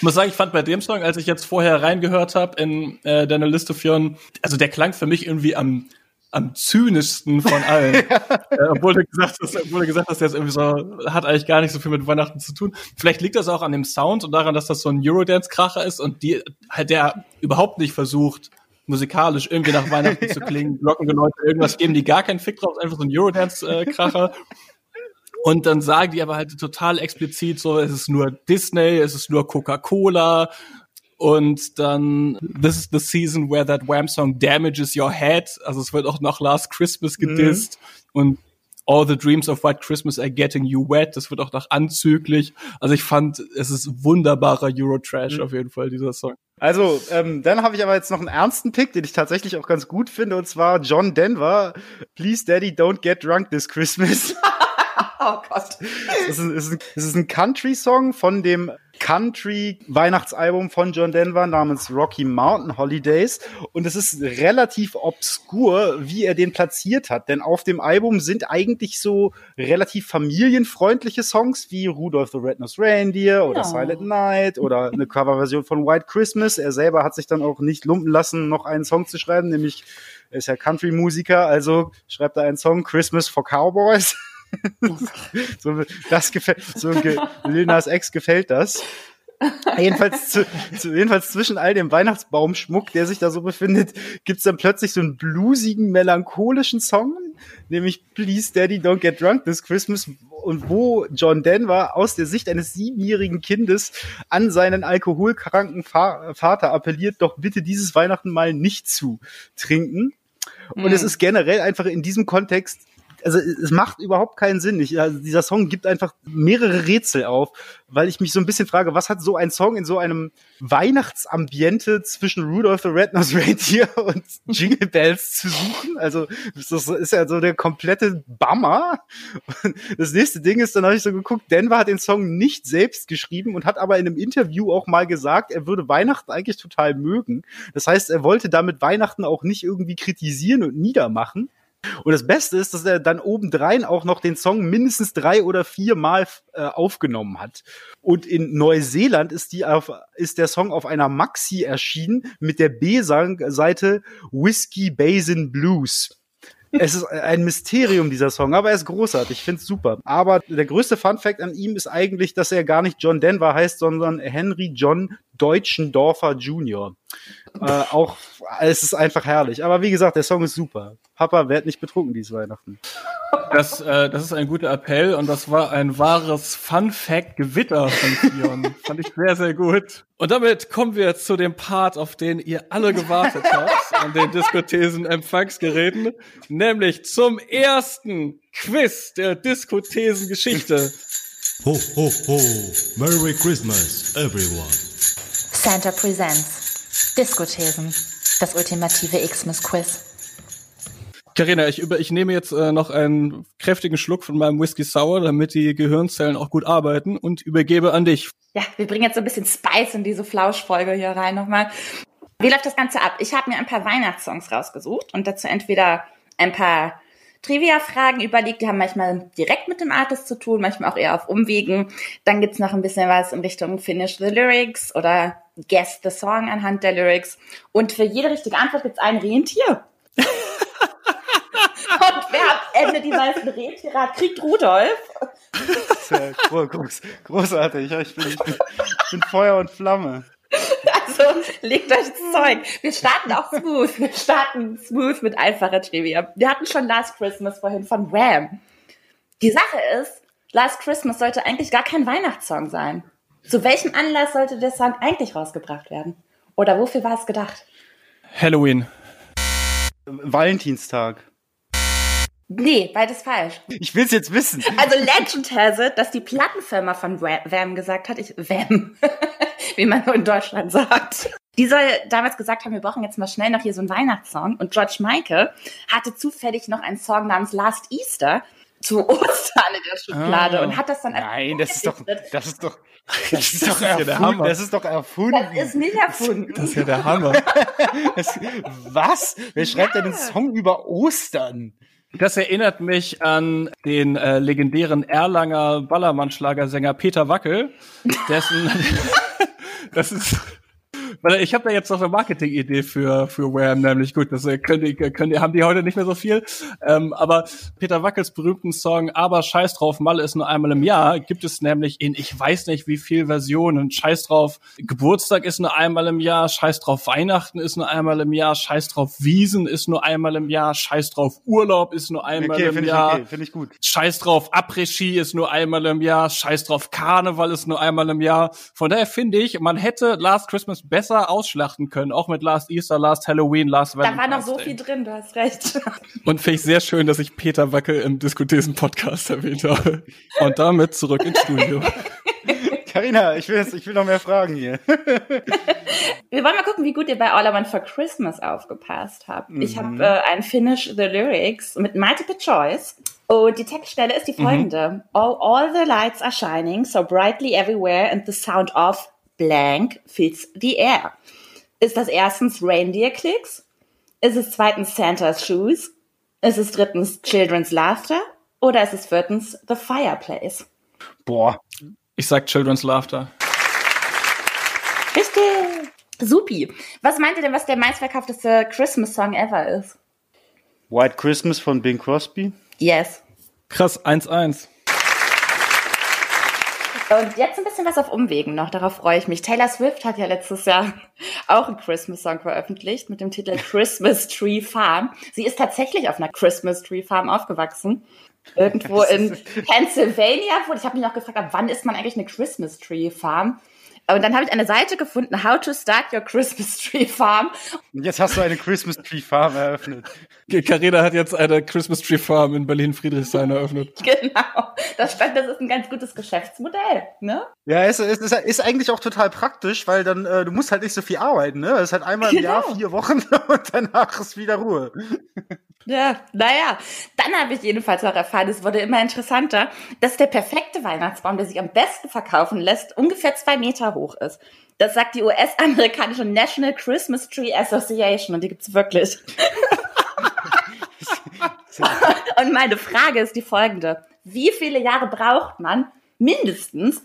muss sagen, ich fand bei dem Song, als ich jetzt vorher reingehört habe in äh, deine Liste führen, also der klang für mich irgendwie am am zynischsten von allen. ja. äh, obwohl, du gesagt hast, obwohl du gesagt hast, der ist irgendwie so, hat eigentlich gar nicht so viel mit Weihnachten zu tun. Vielleicht liegt das auch an dem Sound und daran, dass das so ein Eurodance-Kracher ist und die halt der überhaupt nicht versucht, musikalisch irgendwie nach Weihnachten zu klingen, Glockengeläute, irgendwas geben die gar keinen Fick drauf, einfach so ein Eurodance-Kracher. Und dann sagen die aber halt total explizit so, es ist nur Disney, es ist nur Coca-Cola. Und dann, this is the season where that Wham song damages your head. Also es wird auch noch Last Christmas mhm. gedisst. Mhm. Und All the Dreams of White Christmas are getting you wet. Das wird auch noch anzüglich. Also ich fand, es ist wunderbarer Eurotrash mhm. auf jeden Fall, dieser Song. Also, ähm, dann habe ich aber jetzt noch einen ernsten Pick, den ich tatsächlich auch ganz gut finde, und zwar John Denver. Please Daddy, don't get drunk this Christmas. oh Gott. Es ist, ist, ist ein Country-Song von dem Country-Weihnachtsalbum von John Denver namens Rocky Mountain Holidays. Und es ist relativ obskur, wie er den platziert hat. Denn auf dem Album sind eigentlich so relativ familienfreundliche Songs wie Rudolph the Red-Nosed Reindeer oder no. Silent Night oder eine Coverversion von White Christmas. Er selber hat sich dann auch nicht lumpen lassen, noch einen Song zu schreiben, nämlich er ist ja Country-Musiker, also schreibt er einen Song Christmas for Cowboys. so, das gefällt, so Lil Nas Ex gefällt das. jedenfalls, zu, zu, jedenfalls zwischen all dem Weihnachtsbaumschmuck, der sich da so befindet, gibt's dann plötzlich so einen bluesigen, melancholischen Song, nämlich Please Daddy Don't Get Drunk This Christmas, und wo John Denver aus der Sicht eines siebenjährigen Kindes an seinen alkoholkranken Vater appelliert, doch bitte dieses Weihnachten mal nicht zu trinken. Und mhm. es ist generell einfach in diesem Kontext also es macht überhaupt keinen Sinn. Ich, also dieser Song gibt einfach mehrere Rätsel auf, weil ich mich so ein bisschen frage, was hat so ein Song in so einem Weihnachtsambiente zwischen Rudolph the Red-Nosed Reindeer und Jingle Bells zu suchen? Also das ist ja so der komplette Bummer. Und das nächste Ding ist, dann habe ich so geguckt, Denver hat den Song nicht selbst geschrieben und hat aber in einem Interview auch mal gesagt, er würde Weihnachten eigentlich total mögen. Das heißt, er wollte damit Weihnachten auch nicht irgendwie kritisieren und niedermachen. Und das Beste ist, dass er dann obendrein auch noch den Song mindestens drei oder vier Mal äh, aufgenommen hat. Und in Neuseeland ist, die auf, ist der Song auf einer Maxi erschienen mit der B-Seite Whiskey Basin Blues. Es ist ein Mysterium, dieser Song, aber er ist großartig. Ich finde es super. Aber der größte Fun Fact an ihm ist eigentlich, dass er gar nicht John Denver heißt, sondern Henry John Deutschendorfer Jr. Äh, auch, es ist einfach herrlich. Aber wie gesagt, der Song ist super. Papa, werd nicht betrunken dieses Weihnachten. Das, äh, das ist ein guter Appell und das war ein wahres Fun-Fact-Gewitter von Kion. Fand ich sehr, sehr gut. Und damit kommen wir zu dem Part, auf den ihr alle gewartet habt, an den Diskothesen-Empfangsgeräten, nämlich zum ersten Quiz der Diskothesen-Geschichte. Ho, ho, ho. Merry Christmas, everyone. Santa Presents. Diskothesen. Das ultimative Xmas-Quiz. Carina, ich, über, ich nehme jetzt äh, noch einen kräftigen Schluck von meinem Whisky Sour, damit die Gehirnzellen auch gut arbeiten und übergebe an dich. Ja, wir bringen jetzt so ein bisschen Spice in diese Flauschfolge hier rein nochmal. Wie läuft das Ganze ab? Ich habe mir ein paar Weihnachtssongs rausgesucht und dazu entweder ein paar Trivia-Fragen überlegt. Die haben manchmal direkt mit dem Artist zu tun, manchmal auch eher auf Umwegen. Dann gibt's noch ein bisschen was in Richtung Finish the Lyrics oder Guess the Song anhand der Lyrics. Und für jede richtige Antwort gibt's ein Rentier. Und wer am Ende die meisten Rentiere hat, kriegt Rudolf. Großartig. Ich bin, ich, bin, ich bin Feuer und Flamme. Legt euch ins Zeug. Wir starten auch smooth. Wir starten smooth mit einfacher Trivia. Wir hatten schon Last Christmas vorhin von Wham. Die Sache ist, Last Christmas sollte eigentlich gar kein Weihnachtssong sein. Zu welchem Anlass sollte der Song eigentlich rausgebracht werden? Oder wofür war es gedacht? Halloween. Valentinstag. Nee, beides falsch. Ich will's jetzt wissen. Also Legend has it, dass die Plattenfirma von Wham gesagt hat, ich Wham, wie man in Deutschland sagt. Die soll damals gesagt haben, wir brauchen jetzt mal schnell noch hier so einen Weihnachtssong. Und George Michael hatte zufällig noch einen Song namens Last Easter zu Ostern in der Schublade Ah. und hat das dann als Nein, das ist doch, das ist doch, das ist doch ja der erfunden. Hammer. Das ist doch erfunden. Das ist nicht erfunden. Das ist ja der Hammer. Das- Was? Wer schreibt denn einen Song über Ostern? Das erinnert mich an den äh, legendären Erlanger Ballermann-Schlagersänger Peter Wackel, dessen das ist weil ich habe da jetzt noch eine Marketing-Idee für für Wham, nämlich gut, das äh, können die, können die, haben die heute nicht mehr so viel, ähm, aber Peter Wackels berühmten Song "Aber Scheiß drauf, Malle ist nur einmal im Jahr" gibt es nämlich in ich weiß nicht wie viel Versionen. Scheiß drauf, Geburtstag ist nur einmal im Jahr, Scheiß drauf, Weihnachten ist nur einmal im Jahr, Scheiß drauf, Wiesen ist nur einmal im Jahr, Scheiß drauf, Urlaub ist nur einmal Okay, im finde ich Jahr. okay, finde ich gut. Scheiß drauf, Après-Ski ist nur einmal im Jahr, scheiß drauf, Karneval ist nur einmal im Jahr. Von daher finde ich, man hätte Last Christmas besser ausschlachten können, auch mit Last Easter, Last Halloween, Last Da war noch Valentine's so viel drin, du hast recht. Und finde ich sehr schön, dass ich Peter Wackel im Diskutesen-Podcast erwähnt habe. Und damit zurück ins Studio. Carina, ich will jetzt, ich will noch mehr Fragen hier. Wir wollen mal gucken, wie gut ihr bei All I Want for Christmas aufgepasst habt. Ich habe äh, ein Finish the Lyrics mit Multiple Choice. Und die Textstelle ist die folgende. All, all the lights are shining so brightly everywhere and the sound of blank fills the air. Ist das erstens Reindeer Clicks? Ist es zweitens Santa's Shoes? Ist es drittens Children's Laughter? Oder ist es viertens The Fireplace? Boah, Ich sag Children's Laughter. Richtig. Supi. Was meint ihr denn, was der meistverkaufteste Christmas-Song ever ist? White Christmas von Bing Crosby. Yes. Krass, 1-1. Und jetzt ein bisschen was auf Umwegen noch, darauf freue ich mich. Taylor Swift hat ja letztes Jahr auch einen Christmas-Song veröffentlicht mit dem Titel Christmas Tree Farm. Sie ist tatsächlich auf einer Christmas Tree Farm aufgewachsen. Irgendwo in Pennsylvania. Wo ich habe mich noch gefragt, wann ist man eigentlich eine Christmas Tree Farm? Und dann habe ich eine Seite gefunden, How to Start Your Christmas Tree Farm. Und jetzt hast du eine Christmas Tree Farm eröffnet. Carina hat jetzt eine Christmas Tree Farm in Berlin-Friedrichshain eröffnet. Genau. Das stand, das ist ein ganz gutes Geschäftsmodell, ne? Ja, es, es ist, ist eigentlich auch total praktisch, weil dann, äh, du musst halt nicht so viel arbeiten, ne? Es ist halt einmal im Genau. Jahr vier Wochen und danach ist wieder Ruhe. Ja, naja. Dann habe ich jedenfalls auch erfahren, es wurde immer interessanter, dass der perfekte Weihnachtsbaum, der sich am besten verkaufen lässt, ungefähr zwei Meter hoch ist. Das sagt die US-amerikanische National Christmas Tree Association und die gibt's wirklich. und meine Frage ist die folgende. Wie viele Jahre braucht man mindestens,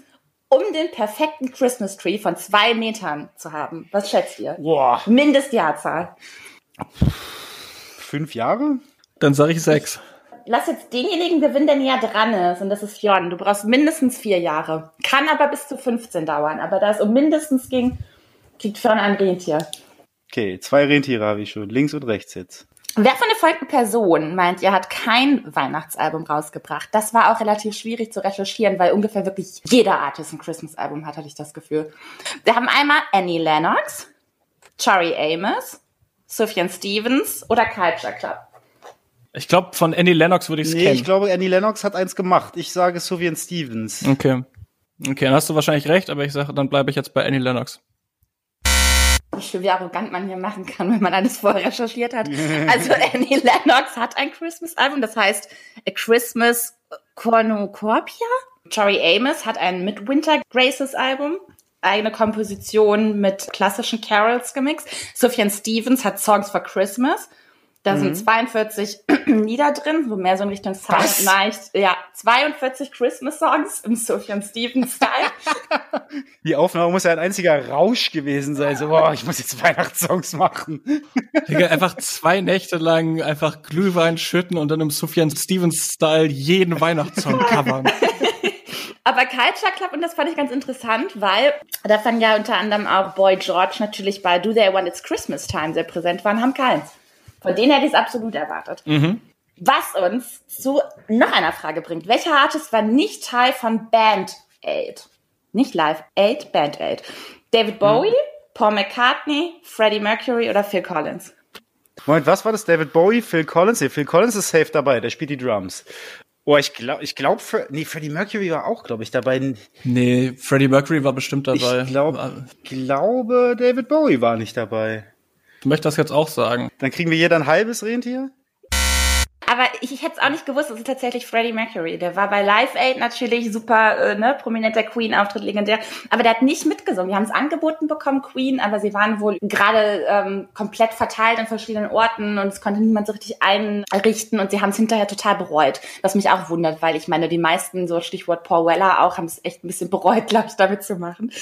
um den perfekten Christmas Tree von zwei Metern zu haben? Was schätzt ihr? Boah, Mindestjahrzahl. fünf Jahre? Dann sage ich 6. Lass jetzt denjenigen gewinnen, der näher dran ist. Und das ist Jon. Du brauchst mindestens vier Jahre. Kann aber bis zu 15 dauern. Aber da es um mindestens ging, kriegt Fionn ein Rentier. Okay, zwei Rentiere habe ich schon, links und rechts jetzt. Wer von den folgenden Personen meint, ihr hat kein Weihnachtsalbum rausgebracht? Das war auch relativ schwierig zu recherchieren, weil ungefähr wirklich jeder Artist ein Christmas-Album hat, hatte ich das Gefühl. Wir haben einmal Annie Lennox, Tori Amos, Sufjan Stevens oder Culture Club. Ich glaube, von Annie Lennox würde ich es Nee, kennen. ich glaube, Annie Lennox hat eins gemacht. Ich sage Sufjan Stevens. okay. Okay, dann hast du wahrscheinlich recht, aber ich sage, dann bleibe ich jetzt bei Annie Lennox. Wie schön, wie arrogant man hier machen kann, wenn man alles vorher recherchiert hat. Also Annie Lennox hat ein Christmas-Album, das heißt A Christmas Cornucopia. Tori Amos hat ein Midwinter Graces-Album, eigene Komposition mit klassischen Carols gemixt. Sufjan Stevens hat Songs for Christmas. Da sind 42 Lieder drin, wo mehr so in Richtung Silent? Night. Ja, 42 Christmas-Songs im Sufjan Stevens-Style. Die Aufnahme muss ja ein einziger Rausch gewesen sein. So, boah, ich muss jetzt Weihnachtssongs machen. Digga, einfach zwei Nächte lang einfach Glühwein schütten und dann im Sufjan Stevens-Style jeden Weihnachtssong covern. Aber Culture Club, und das fand ich ganz interessant, weil da fand ja unter anderem auch Boy George natürlich bei Do They Want It's Christmas Time sehr präsent waren, haben keins. Von denen hätte ich es absolut erwartet. Was uns zu noch einer Frage bringt. Welcher Artist war nicht Teil von Band Aid? Nicht Live Aid, Band Aid. David Bowie, Paul McCartney, Freddie Mercury oder Phil Collins? Moment, was war das? David Bowie, Phil Collins? Nee, Phil Collins ist safe dabei, der spielt die Drums. Boah, ich glaube, ich glaube, nee, Freddie Mercury war auch, glaube ich, dabei. Nee, Freddie Mercury war bestimmt dabei. Ich glaub, glaube, David Bowie war nicht dabei. Ich möchte das jetzt auch sagen. Dann kriegen wir hier ein halbes Rentier? Aber ich, ich hätte es auch nicht gewusst, es ist tatsächlich Freddie Mercury. Der war bei Live Aid natürlich super, äh, ne, prominenter Queen-Auftritt, legendär. Aber der hat nicht mitgesungen. Wir haben es angeboten bekommen, Queen, aber sie waren wohl gerade ähm, komplett verteilt an verschiedenen Orten und es konnte niemand so richtig einrichten und sie haben es hinterher total bereut. Was mich auch wundert, weil ich meine, die meisten, so Stichwort Paul Weller auch, haben es echt ein bisschen bereut, glaube ich, damit zu machen.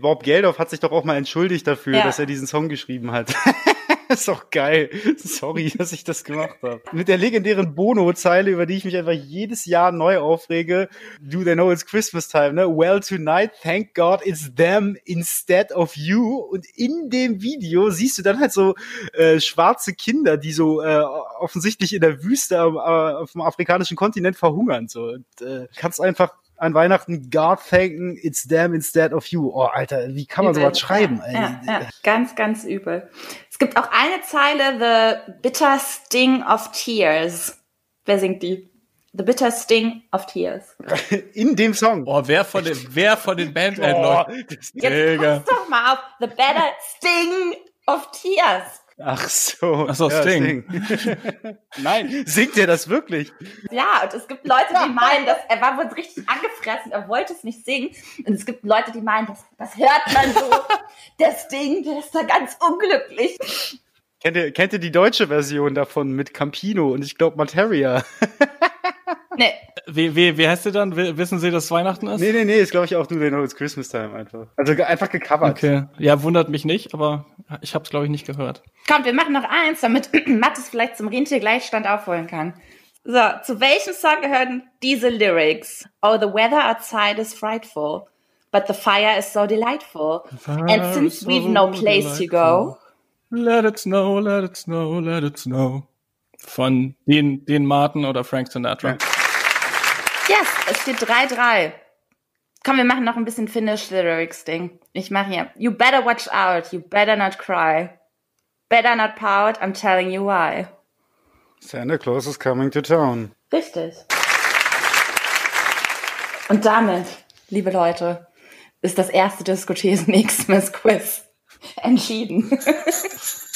Bob Geldof hat sich doch auch mal entschuldigt dafür, ja. dass er diesen Song geschrieben hat. ist doch geil. Sorry, dass ich das gemacht habe. Mit der legendären Bono-Zeile, über die ich mich einfach jedes Jahr neu aufrege. Do they know it's Christmas time, ne? Well, tonight, thank God it's them instead of you. Und in dem Video siehst du dann halt so äh, schwarze Kinder, die so äh, offensichtlich in der Wüste äh, auf dem afrikanischen Kontinent verhungern. So. Und, äh, kannst einfach an Weihnachten God thanken, it's them instead of you. Oh, Alter, wie kann man sowas schreiben? Ja, ja, ganz, ganz übel. Es gibt auch eine Zeile, The Bitter Sting of Tears. Wer singt die? The Bitter Sting of Tears. In dem Song. Oh, wer von den, wer von den Bandleuten? Oh, Jetzt pass doch mal auf. The Bitter Sting of Tears. Ach so. Ach so, ja, Sting. Sting. Nein, singt er das wirklich? Ja, und es gibt Leute, die meinen, dass er war wohl richtig angefressen, er wollte es nicht singen. Und es gibt Leute, die meinen, das, das hört man so. der Sting, der ist da ganz unglücklich. Kennt ihr, kennt ihr die deutsche Version davon mit Campino und ich glaube Materia? nee. Wie, wie, wie heißt sie dann? Wissen Sie, dass Weihnachten ist? Nee, nee, nee, ist glaube ich auch nur Know It's Christmas Time einfach. Also einfach gecovert. Okay. Ja, wundert mich nicht, aber ich habe es glaube ich nicht gehört. Komm, wir machen noch eins, damit Mattes vielleicht zum Rentiergleichstand aufholen kann. So, zu welchem Song gehören diese Lyrics? Oh, the weather outside is frightful, but the fire is so delightful. And since we've no place delightful. to go, Let it snow, let it snow, let it snow. Von den, den Martin oder Frank Sinatra. Yes, es steht 3-3. Komm, wir machen noch ein bisschen Finish Lyrics Ding. Ich mache hier. You better watch out, you better not cry. Better not pout, I'm telling you why. Santa Claus is coming to town. Richtig. Und damit, liebe Leute, ist das erste Diskothesen Xmas Quiz entschieden.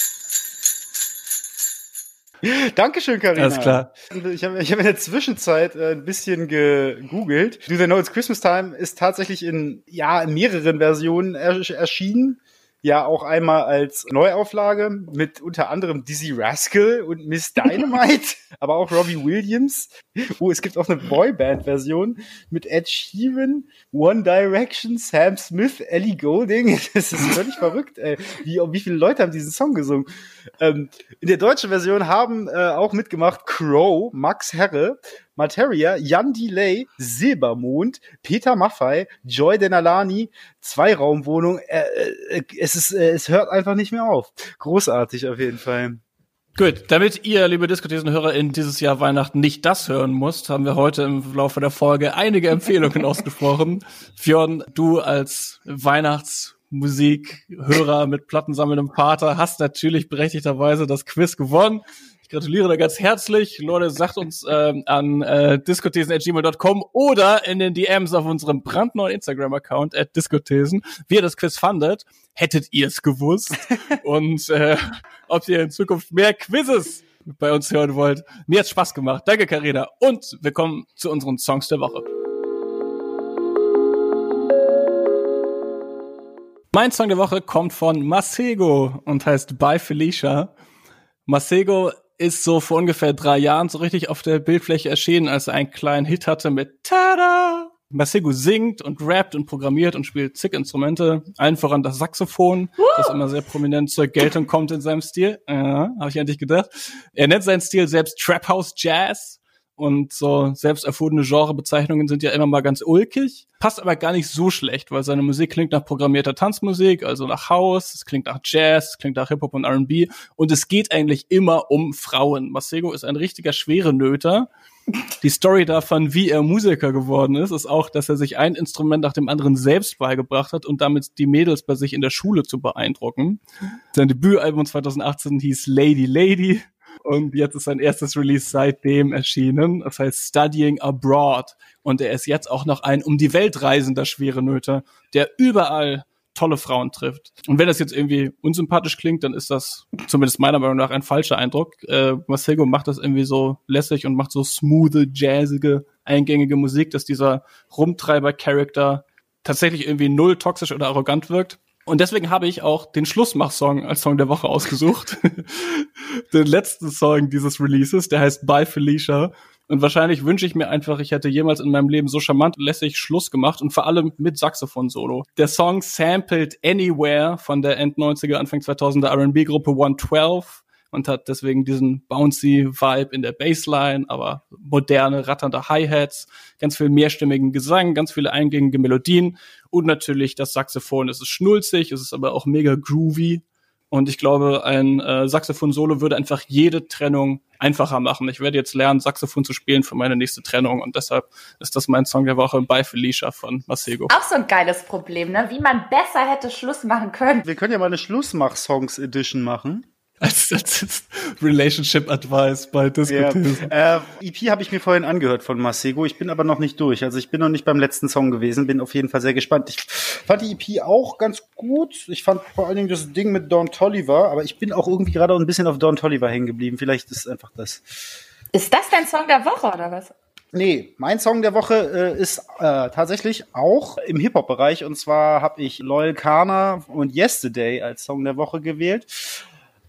Dankeschön, Karina. Alles klar. Ich habe ich hab in der Zwischenzeit äh, ein bisschen gegoogelt. Do They Know It's Christmas Time ist tatsächlich in, ja, in mehreren Versionen erschienen ja auch einmal als Neuauflage mit unter anderem Dizzy Rascal und Miss Dynamite, aber auch Robbie Williams. Oh, es gibt auch eine Boyband-Version mit Ed Sheeran, One Direction, Sam Smith, Ellie Golding. Das ist völlig verrückt, ey. Wie, wie viele Leute haben diesen Song gesungen? Ähm, in der deutschen Version haben äh, auch mitgemacht Crow, Max Herre, Materia, Jan Delay, Silbermond, Peter Maffei, Joy Denalani, Zweiraumwohnung. Äh, äh, es ist, äh, es hört einfach nicht mehr auf. Großartig auf jeden Fall. Gut, damit ihr, liebe Diskutierenden-Hörer, in dieses Jahr Weihnachten nicht das hören musst, haben wir heute im Laufe der Folge einige Empfehlungen ausgesprochen. Fjord, du als Weihnachtsmusikhörer mit plattensammelndem Vater hast natürlich berechtigterweise das Quiz gewonnen gratuliere da ganz herzlich. Leute, sagt uns ähm, an äh, discothesen.gmail.com oder in den DMs auf unserem brandneuen Instagram-Account at discothesen, wie ihr das Quiz fandet. Hättet ihr es gewusst? Und äh, ob ihr in Zukunft mehr Quizzes bei uns hören wollt. Mir hat's Spaß gemacht. Danke, Karina. Und wir kommen zu unseren Songs der Woche. Mein Song der Woche kommt von Masego und heißt Bye Felicia. Masego ist so vor ungefähr drei Jahren so richtig auf der Bildfläche erschienen, als er einen kleinen Hit hatte mit Tada! Masego singt und rappt und programmiert und spielt zig Instrumente, allen voran das Saxophon, das immer sehr prominent zur Geltung kommt in seinem Stil. Ja, habe ich eigentlich gedacht. Er nennt seinen Stil selbst Trap House Jazz und so selbst erfundene Genrebezeichnungen sind ja immer mal ganz ulkig. Passt aber gar nicht so schlecht, weil seine Musik klingt nach programmierter Tanzmusik, also nach House, es klingt nach Jazz, es klingt nach Hip-Hop und R&B und es geht eigentlich immer um Frauen. Masego ist ein richtiger schwere Nöter. Die Story davon, wie er Musiker geworden ist, ist auch, dass er sich ein Instrument nach dem anderen selbst beigebracht hat und damit die Mädels bei sich in der Schule zu beeindrucken. Sein Debütalbum 2018 hieß Lady Lady Und jetzt ist sein erstes Release seitdem erschienen. Das heißt Studying Abroad. Und er ist jetzt auch noch ein um die Welt reisender schwere Nöte, der überall tolle Frauen trifft. Und wenn das jetzt irgendwie unsympathisch klingt, dann ist das zumindest meiner Meinung nach ein falscher Eindruck. Äh, Masego macht das irgendwie so lässig und macht so smooth, jazzige, eingängige Musik, dass dieser Rumtreiber-Charakter tatsächlich irgendwie null toxisch oder arrogant wirkt. Und deswegen habe ich auch den Schlussmach-Song als Song der Woche ausgesucht. den letzten Song dieses Releases, der heißt Bye Felicia. Und wahrscheinlich wünsche ich mir einfach, ich hätte jemals in meinem Leben so charmant und lässig Schluss gemacht und vor allem mit Saxophon-Solo. Der Song sampled Anywhere von der End 90er, Anfang 2000er R&B-Gruppe 112 und hat deswegen diesen bouncy Vibe in der Bassline, aber moderne, ratternde Hi-Hats, ganz viel mehrstimmigen Gesang, ganz viele eingängige Melodien und natürlich das Saxophon. Es ist schnulzig, es ist aber auch mega groovy und ich glaube, ein äh, Saxophon-Solo würde einfach jede Trennung einfacher machen. Ich werde jetzt lernen, Saxophon zu spielen für meine nächste Trennung und deshalb ist das mein Song der Woche bei Felicia von Masego. Auch so ein geiles Problem, ne? Wie man besser hätte Schluss machen können. Wir können ja mal eine Schlussmach-Songs-Edition machen als, als Relationship Advice bei Discotheque. Ja. Äh, EP habe ich mir vorhin angehört von Masego. Ich bin aber noch nicht durch. Also ich bin noch nicht beim letzten Song gewesen. Bin auf jeden Fall sehr gespannt. Ich fand die EP auch ganz gut. Ich fand vor allen Dingen das Ding mit Don Tolliver. Aber ich bin auch irgendwie gerade ein bisschen auf Don Tolliver hängen geblieben. Vielleicht ist einfach das. Ist das dein Song der Woche oder was? Nee, mein Song der Woche äh, ist äh, tatsächlich auch im Hip-Hop-Bereich. Und zwar habe ich Loyal Kana und Yesterday als Song der Woche gewählt.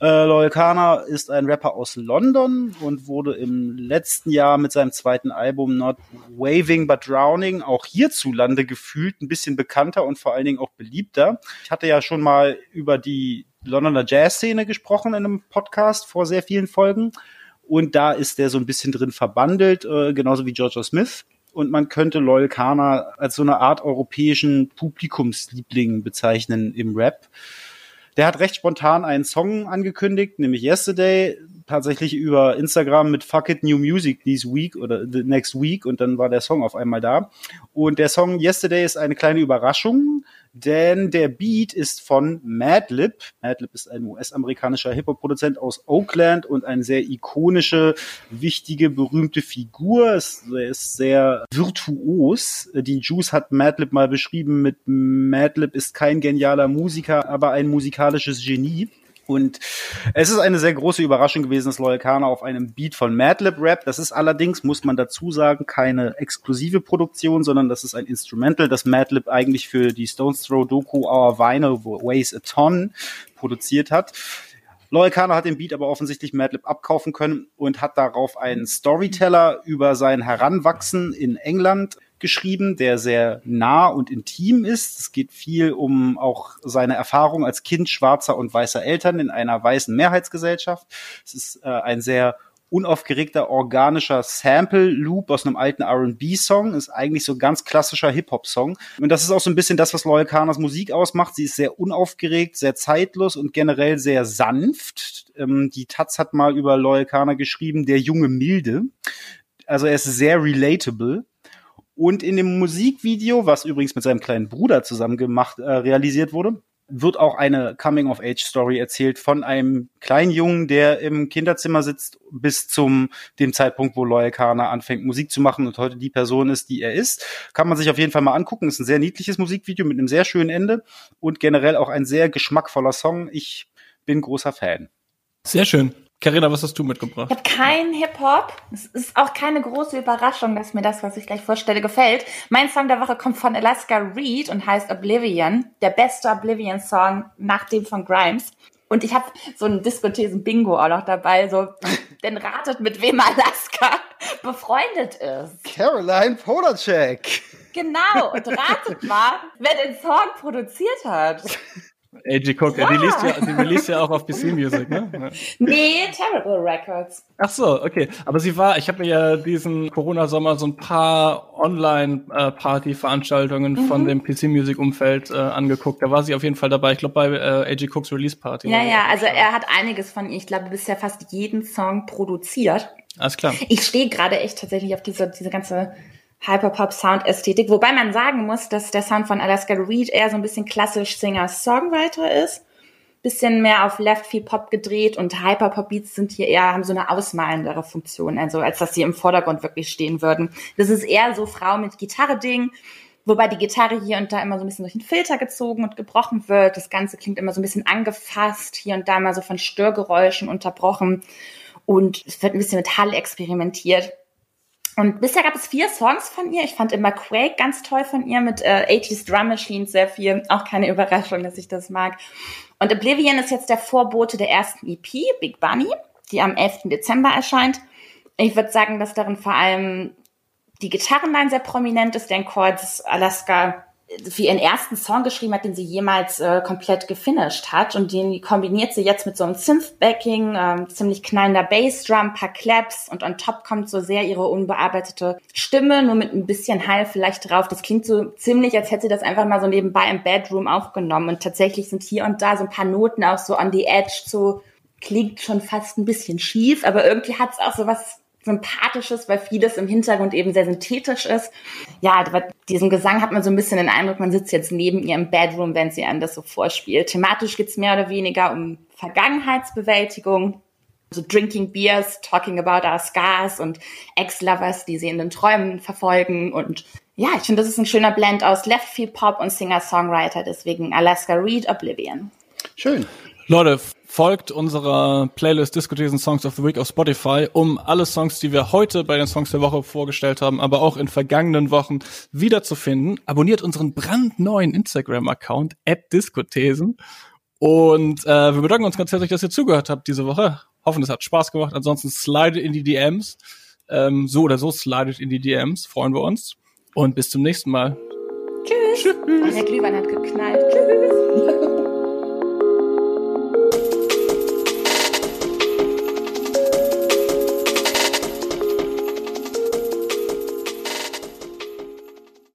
Äh, Loyal Kana ist ein Rapper aus London und wurde im letzten Jahr mit seinem zweiten Album Not Waving But Drowning auch hierzulande gefühlt ein bisschen bekannter und vor allen Dingen auch beliebter. Ich hatte ja schon mal über die Londoner Jazz-Szene gesprochen in einem Podcast vor sehr vielen Folgen. Und da ist der so ein bisschen drin verbandelt, äh, genauso wie Georgia Smith. Und man könnte Loyal Kana als so eine Art europäischen Publikumsliebling bezeichnen im Rap. Der hat recht spontan einen Song angekündigt, nämlich Yesterday, tatsächlich über Instagram mit Fuck It New Music this week oder the next week und dann war der Song auf einmal da. Und der Song Yesterday ist eine kleine Überraschung, denn der Beat ist von Madlib. Madlib ist ein US-amerikanischer Hip-Hop-Produzent aus Oakland und eine sehr ikonische, wichtige, berühmte Figur. Er ist sehr virtuos. Die Juice hat Madlib mal beschrieben mit Madlib ist kein genialer Musiker, aber ein musikalisches Genie. Und es ist eine sehr große Überraschung gewesen, dass Loyal Kana auf einem Beat von Madlib Rap. Das ist allerdings, muss man dazu sagen, keine exklusive Produktion, sondern das ist ein Instrumental, das Madlib eigentlich für die Stones Throw Doku Our Vinyl Weighs a Ton produziert hat. Loyal Kana hat den Beat aber offensichtlich Madlib abkaufen können und hat darauf einen Storyteller über sein Heranwachsen in England geschrieben, der sehr nah und intim ist. Es geht viel um auch seine Erfahrung als Kind schwarzer und weißer Eltern in einer weißen Mehrheitsgesellschaft. Es ist äh, ein sehr unaufgeregter organischer Sample Loop aus einem alten R&B Song ist eigentlich so ganz klassischer Hip Hop Song und das ist auch so ein bisschen das was Loyal Kanas Musik ausmacht. Sie ist sehr unaufgeregt sehr zeitlos und generell sehr sanft. Ähm, die Taz hat mal über Loyal Kana geschrieben der junge Milde. Also er ist sehr relatable und in dem Musikvideo, was übrigens mit seinem kleinen Bruder zusammen gemacht, äh, realisiert wurde, wird auch eine Coming-of-Age-Story erzählt von einem kleinen Jungen, der im Kinderzimmer sitzt bis zum dem Zeitpunkt, wo Loyal Kana anfängt Musik zu machen und heute die Person ist, die er ist. Kann man sich auf jeden Fall mal angucken. Ist ein sehr niedliches Musikvideo mit einem sehr schönen Ende und generell auch ein sehr geschmackvoller Song. Ich bin großer Fan. Sehr schön. Carina, was hast du mitgebracht? Ich habe keinen Hip-Hop. Es ist auch keine große Überraschung, dass mir das, was ich gleich vorstelle, gefällt. Mein Song der Woche kommt von Alaska Reed und heißt Oblivion. Der beste Oblivion-Song nach dem von Grimes. Und ich habe so einen Diskothesen-Bingo auch noch dabei. So, denn ratet, mit wem Alaska befreundet ist. Caroline Polacek. Genau. Und ratet mal, wer den Song produziert hat. AG Cook, ja. die, liest ja, die liest ja auch auf PC Music, ne? Nee, Terrible Records. Ach so, okay. Aber sie war, ich habe mir ja diesen Corona-Sommer so ein paar Online-Party-Veranstaltungen mhm. von dem PC Music-Umfeld äh, angeguckt. Da war sie auf jeden Fall dabei. Ich glaube bei äh, AG Cooks Release Party. Ja, ja, also er hat einiges von, ich glaube, bisher fast jeden Song produziert. Alles klar. Ich stehe gerade echt tatsächlich auf diese, diese ganze Hyperpop-Sound-Ästhetik, wobei man sagen muss, dass der Sound von Alaska Reed eher so ein bisschen klassisch Singer-Songwriter ist. bisschen mehr auf Left Field Pop gedreht und Hyperpop Beats sind hier eher, haben so eine ausmalendere Funktion, also als dass sie im Vordergrund wirklich stehen würden. Das ist eher so Frau mit Gitarre-Ding, wobei die Gitarre hier und da immer so ein bisschen durch den Filter gezogen und gebrochen wird. Das Ganze klingt immer so ein bisschen angefasst, hier und da mal so von Störgeräuschen unterbrochen und es wird ein bisschen mit Hall experimentiert. Und bisher gab es vier Songs von ihr. Ich fand immer Quake ganz toll von ihr mit äh, 80s Drum Machines sehr viel. Auch keine Überraschung, dass ich das mag. Und Oblivion ist jetzt der Vorbote der ersten EP, Big Bunny, die am 11. Dezember erscheint. Ich würde sagen, dass darin vor allem die Gitarrenline sehr prominent ist. Dan Chords Alaska für ihren ersten Song geschrieben hat, den sie jemals äh, komplett gefinisht hat. Und den kombiniert sie jetzt mit so einem Synth-Backing, ähm, ziemlich knallender Bassdrum, paar Claps und on top kommt so sehr ihre unbearbeitete Stimme, nur mit ein bisschen Hall vielleicht drauf. Das klingt so ziemlich, als hätte sie das einfach mal so nebenbei im Bedroom aufgenommen. Und tatsächlich sind hier und da so ein paar Noten auch so on the edge, so klingt schon fast ein bisschen schief, aber irgendwie hat es auch so was Sympathisches, weil vieles im Hintergrund eben sehr synthetisch ist. Ja, bei diesem Gesang hat man so ein bisschen den Eindruck, man sitzt jetzt neben ihr im Bedroom, wenn sie einem das so vorspielt. Thematisch geht's mehr oder weniger um Vergangenheitsbewältigung. So Drinking Beers, Talking About Our Scars und Ex-Lovers, die sie in den Träumen verfolgen. Und ja, ich finde, das ist ein schöner Blend aus Left Field Pop und Singer-Songwriter, deswegen Alaska Reed Oblivion. Schön. Leute, folgt unserer Playlist Discothesen Songs of the Week auf Spotify, um alle Songs, die wir heute bei den Songs der Woche vorgestellt haben, aber auch in vergangenen Wochen wiederzufinden. Abonniert unseren brandneuen Instagram-Account at Discothesen. Und äh, wir bedanken uns ganz herzlich, dass ihr zugehört habt diese Woche. Hoffen, es hat Spaß gemacht. Ansonsten slidet in die DMs. Ähm, so oder so slidet in die DMs. Freuen wir uns. Und bis zum nächsten Mal. Tschüss. Tschüss. Der Glühwein hat geknallt. Tschüss.